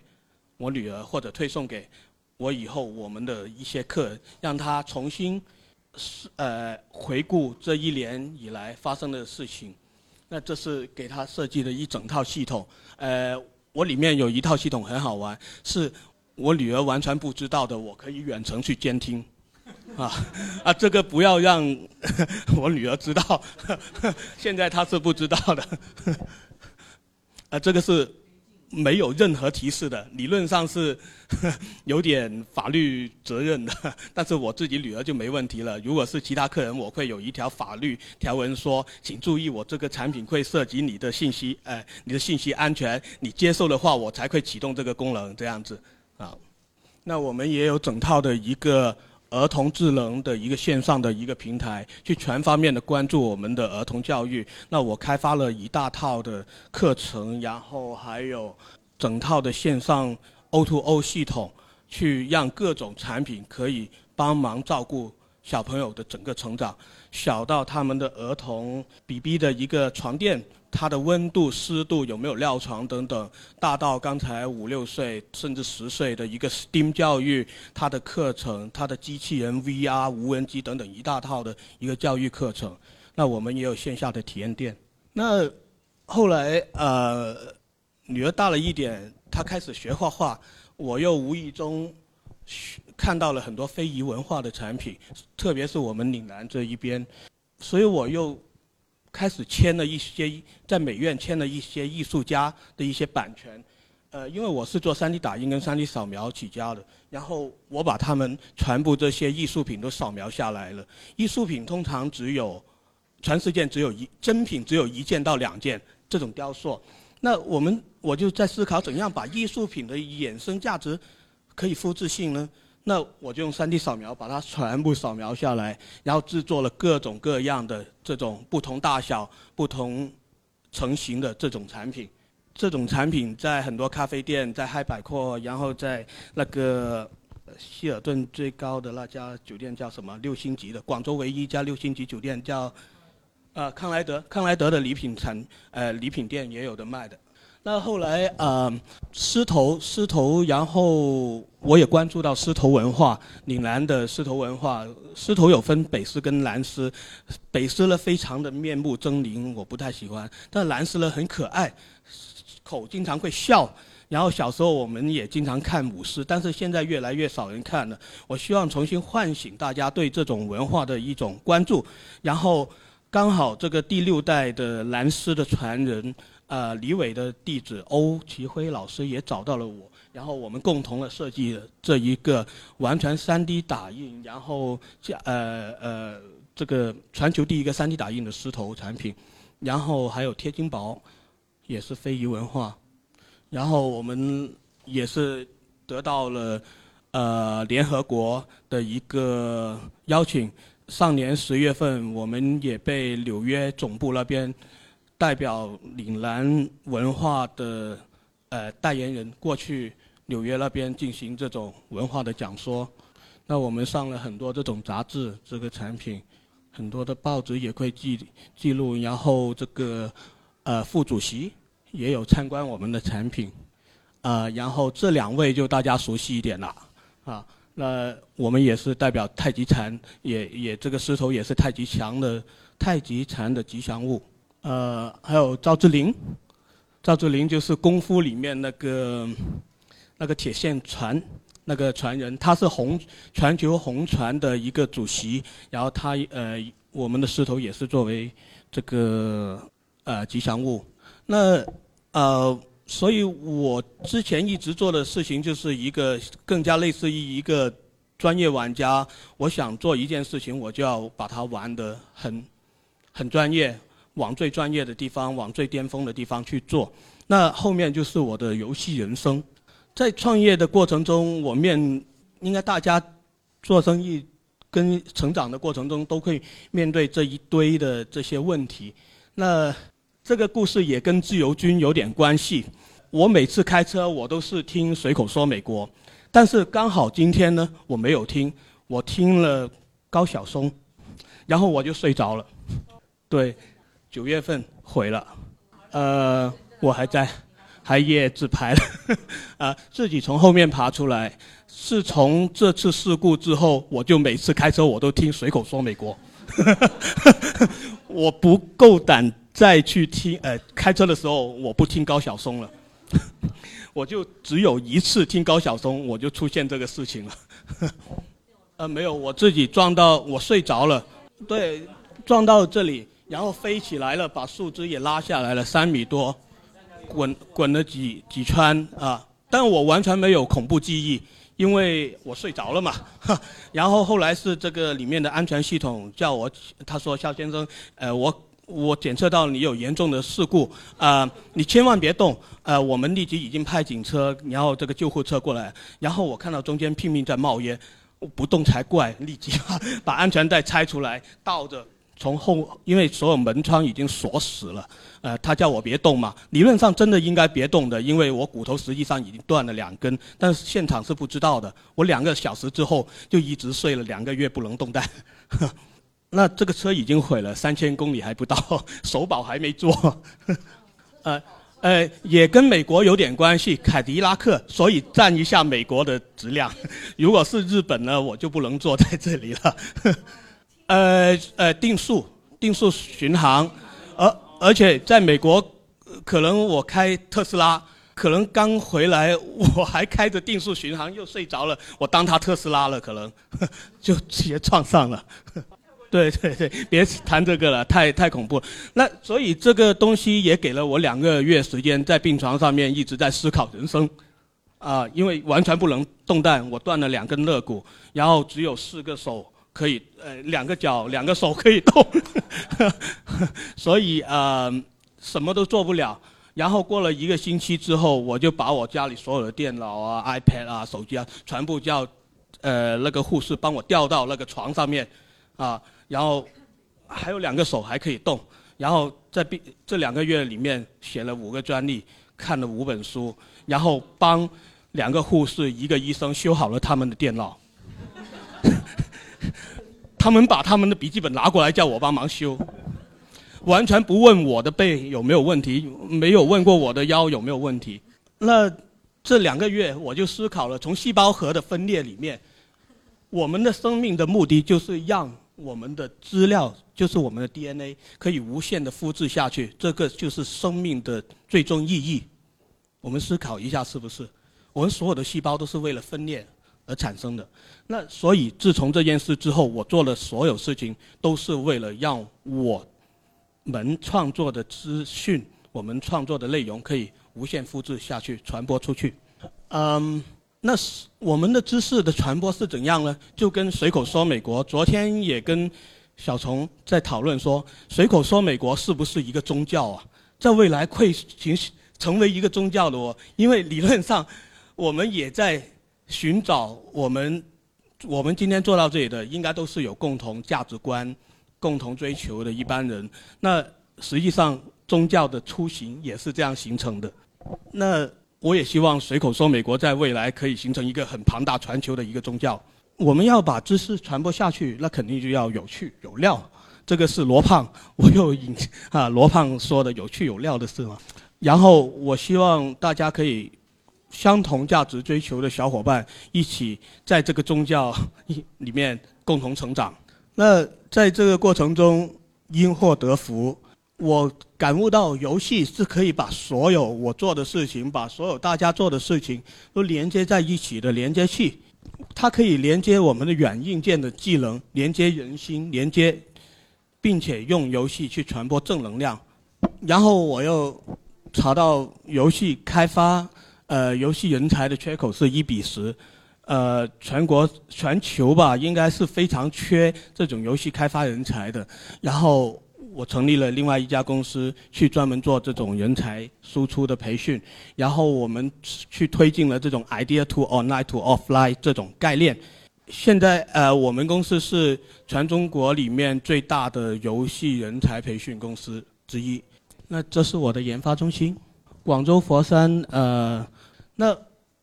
我女儿或者推送给我以后我们的一些客人，让他重新是呃回顾这一年以来发生的事情。那这是给他设计的一整套系统，呃，我里面有一套系统很好玩，是我女儿完全不知道的，我可以远程去监听，啊，啊，这个不要让 我女儿知道，现在她是不知道的，啊，这个是。没有任何提示的，理论上是有点法律责任的，但是我自己女儿就没问题了。如果是其他客人，我会有一条法律条文说，请注意，我这个产品会涉及你的信息，哎，你的信息安全，你接受的话，我才会启动这个功能，这样子，啊，那我们也有整套的一个。儿童智能的一个线上的一个平台，去全方面的关注我们的儿童教育。那我开发了一大套的课程，然后还有整套的线上 O2O 系统，去让各种产品可以帮忙照顾小朋友的整个成长，小到他们的儿童 BB 的一个床垫。它的温度、湿度有没有尿床等等，大到刚才五六岁甚至十岁的一个 STEAM 教育，它的课程、它的机器人 VR 无人机等等一大套的一个教育课程。那我们也有线下的体验店。那后来呃，女儿大了一点，她开始学画画，我又无意中看到了很多非遗文化的产品，特别是我们岭南这一边，所以我又。开始签了一些在美院签了一些艺术家的一些版权，呃，因为我是做 3D 打印跟 3D 扫描起家的，然后我把他们全部这些艺术品都扫描下来了。艺术品通常只有全世界只有一真品只有一件到两件这种雕塑，那我们我就在思考怎样把艺术品的衍生价值可以复制性呢？那我就用 3D 扫描把它全部扫描下来，然后制作了各种各样的这种不同大小、不同成型的这种产品。这种产品在很多咖啡店、在嗨百货，然后在那个希尔顿最高的那家酒店叫什么？六星级的，广州唯一一家六星级酒店叫呃康莱德。康莱德的礼品产呃礼品店也有的卖的。那后来啊，狮头狮头，然后我也关注到狮头文化，岭南的狮头文化。狮头有分北狮跟南狮，北狮呢非常的面目狰狞，我不太喜欢。但南狮呢很可爱，口经常会笑，然后小时候我们也经常看舞狮，但是现在越来越少人看了。我希望重新唤醒大家对这种文化的一种关注。然后刚好这个第六代的蓝狮的传人，呃，李伟的弟子欧奇辉老师也找到了我，然后我们共同的设计了这一个完全 3D 打印，然后加呃呃这个全球第一个 3D 打印的狮头产品，然后还有贴金宝，也是非遗文化。然后我们也是得到了呃联合国的一个邀请，上年十月份我们也被纽约总部那边代表岭南文化的呃代言人过去纽约那边进行这种文化的讲说。那我们上了很多这种杂志，这个产品，很多的报纸也会记记录，然后这个呃副主席。也有参观我们的产品，啊，然后这两位就大家熟悉一点了，啊，那我们也是代表太极禅，也也这个狮头也是太极强的太极禅的吉祥物，呃，还有赵志林，赵志林就是功夫里面那个那个铁线传那个传人，他是红全球红船的一个主席，然后他呃我们的狮头也是作为这个呃吉祥物。那呃，所以我之前一直做的事情就是一个更加类似于一个专业玩家。我想做一件事情，我就要把它玩得很很专业，往最专业的地方，往最巅峰的地方去做。那后面就是我的游戏人生。在创业的过程中，我面应该大家做生意跟成长的过程中都会面对这一堆的这些问题。那这个故事也跟自由军有点关系。我每次开车，我都是听随口说美国，但是刚好今天呢，我没有听，我听了高晓松，然后我就睡着了。对，九月份毁了，呃，我还在，还夜自拍了，啊，自己从后面爬出来。是从这次事故之后，我就每次开车我都听随口说美国，我不够胆。再去听，呃，开车的时候我不听高晓松了，我就只有一次听高晓松，我就出现这个事情了。呃，没有，我自己撞到，我睡着了，对，撞到这里，然后飞起来了，把树枝也拉下来了，三米多，滚滚了几几圈啊！但我完全没有恐怖记忆，因为我睡着了嘛。然后后来是这个里面的安全系统叫我，他说肖先生，呃，我。我检测到你有严重的事故，啊，你千万别动，呃，我们立即已经派警车，然后这个救护车过来，然后我看到中间拼命在冒烟，不动才怪，立即把安全带拆出来，倒着从后，因为所有门窗已经锁死了，呃，他叫我别动嘛，理论上真的应该别动的，因为我骨头实际上已经断了两根，但是现场是不知道的，我两个小时之后就一直睡了两个月不能动弹。那这个车已经毁了三千公里还不到，首保还没做，呃，呃，也跟美国有点关系，凯迪拉克，所以占一下美国的质量。如果是日本呢，我就不能坐在这里了。呃呃，定速，定速巡航，而而且在美国，可能我开特斯拉，可能刚回来我还开着定速巡航又睡着了，我当他特斯拉了，可能 就直接撞上了。对对对，别谈这个了，太太恐怖。那所以这个东西也给了我两个月时间，在病床上面一直在思考人生，啊，因为完全不能动弹，我断了两根肋骨，然后只有四个手可以，呃，两个脚、两个手可以动，所以呃，什么都做不了。然后过了一个星期之后，我就把我家里所有的电脑啊、iPad 啊、手机啊，全部叫，呃，那个护士帮我吊到那个床上面，啊。然后还有两个手还可以动，然后在这两个月里面写了五个专利，看了五本书，然后帮两个护士、一个医生修好了他们的电脑。他们把他们的笔记本拿过来叫我帮忙修，完全不问我的背有没有问题，没有问过我的腰有没有问题。那这两个月我就思考了，从细胞核的分裂里面，我们的生命的目的就是让。我们的资料就是我们的 DNA，可以无限的复制下去，这个就是生命的最终意义。我们思考一下，是不是？我们所有的细胞都是为了分裂而产生的。那所以，自从这件事之后，我做的所有事情都是为了让我们创作的资讯、我们创作的内容可以无限复制下去、传播出去。嗯，那是我们的知识的传播是怎样呢？就跟随口说美国，昨天也跟小虫在讨论说，随口说美国是不是一个宗教啊？在未来会形成为一个宗教的哦，因为理论上我们也在寻找我们我们今天做到这里的，应该都是有共同价值观、共同追求的一般人。那实际上宗教的出行也是这样形成的。那我也希望随口说美国在未来可以形成一个很庞大、全球的一个宗教。我们要把知识传播下去，那肯定就要有趣有料。这个是罗胖，我又引啊罗胖说的有趣有料的事嘛。然后我希望大家可以相同价值追求的小伙伴一起在这个宗教 里面共同成长。那在这个过程中因祸得福，我感悟到游戏是可以把所有我做的事情，把所有大家做的事情都连接在一起的连接器。它可以连接我们的软硬件的技能，连接人心，连接，并且用游戏去传播正能量。然后我又查到游戏开发，呃，游戏人才的缺口是一比十，呃，全国全球吧，应该是非常缺这种游戏开发人才的。然后。我成立了另外一家公司，去专门做这种人才输出的培训，然后我们去推进了这种 idea to online to offline 这种概念。现在呃，我们公司是全中国里面最大的游戏人才培训公司之一。那这是我的研发中心，广州佛山。呃，那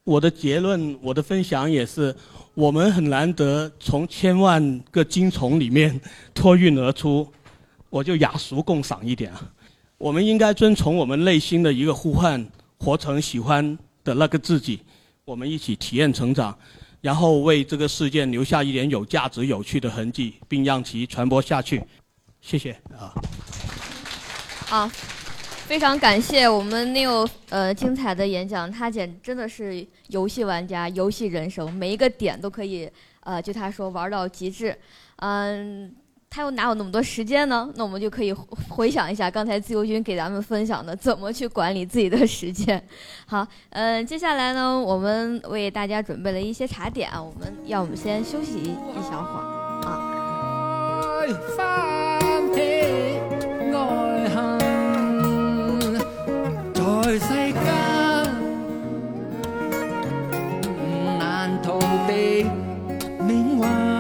我的结论，我的分享也是，我们很难得从千万个金虫里面脱颖而出。我就雅俗共赏一点啊，我们应该遵从我们内心的一个呼唤，活成喜欢的那个自己。我们一起体验成长，然后为这个世界留下一点有价值、有趣的痕迹，并让其传播下去。谢谢啊。好，非常感谢我们 Neil 呃精彩的演讲，他简真的是游戏玩家、游戏人生，每一个点都可以呃就他说玩到极致，嗯。他又哪有那么多时间呢？那我们就可以回想一下刚才自由军给咱们分享的怎么去管理自己的时间。好，嗯，接下来呢，我们为大家准备了一些茶点，我们要我们先休息一小会儿啊。在世间难逃避命运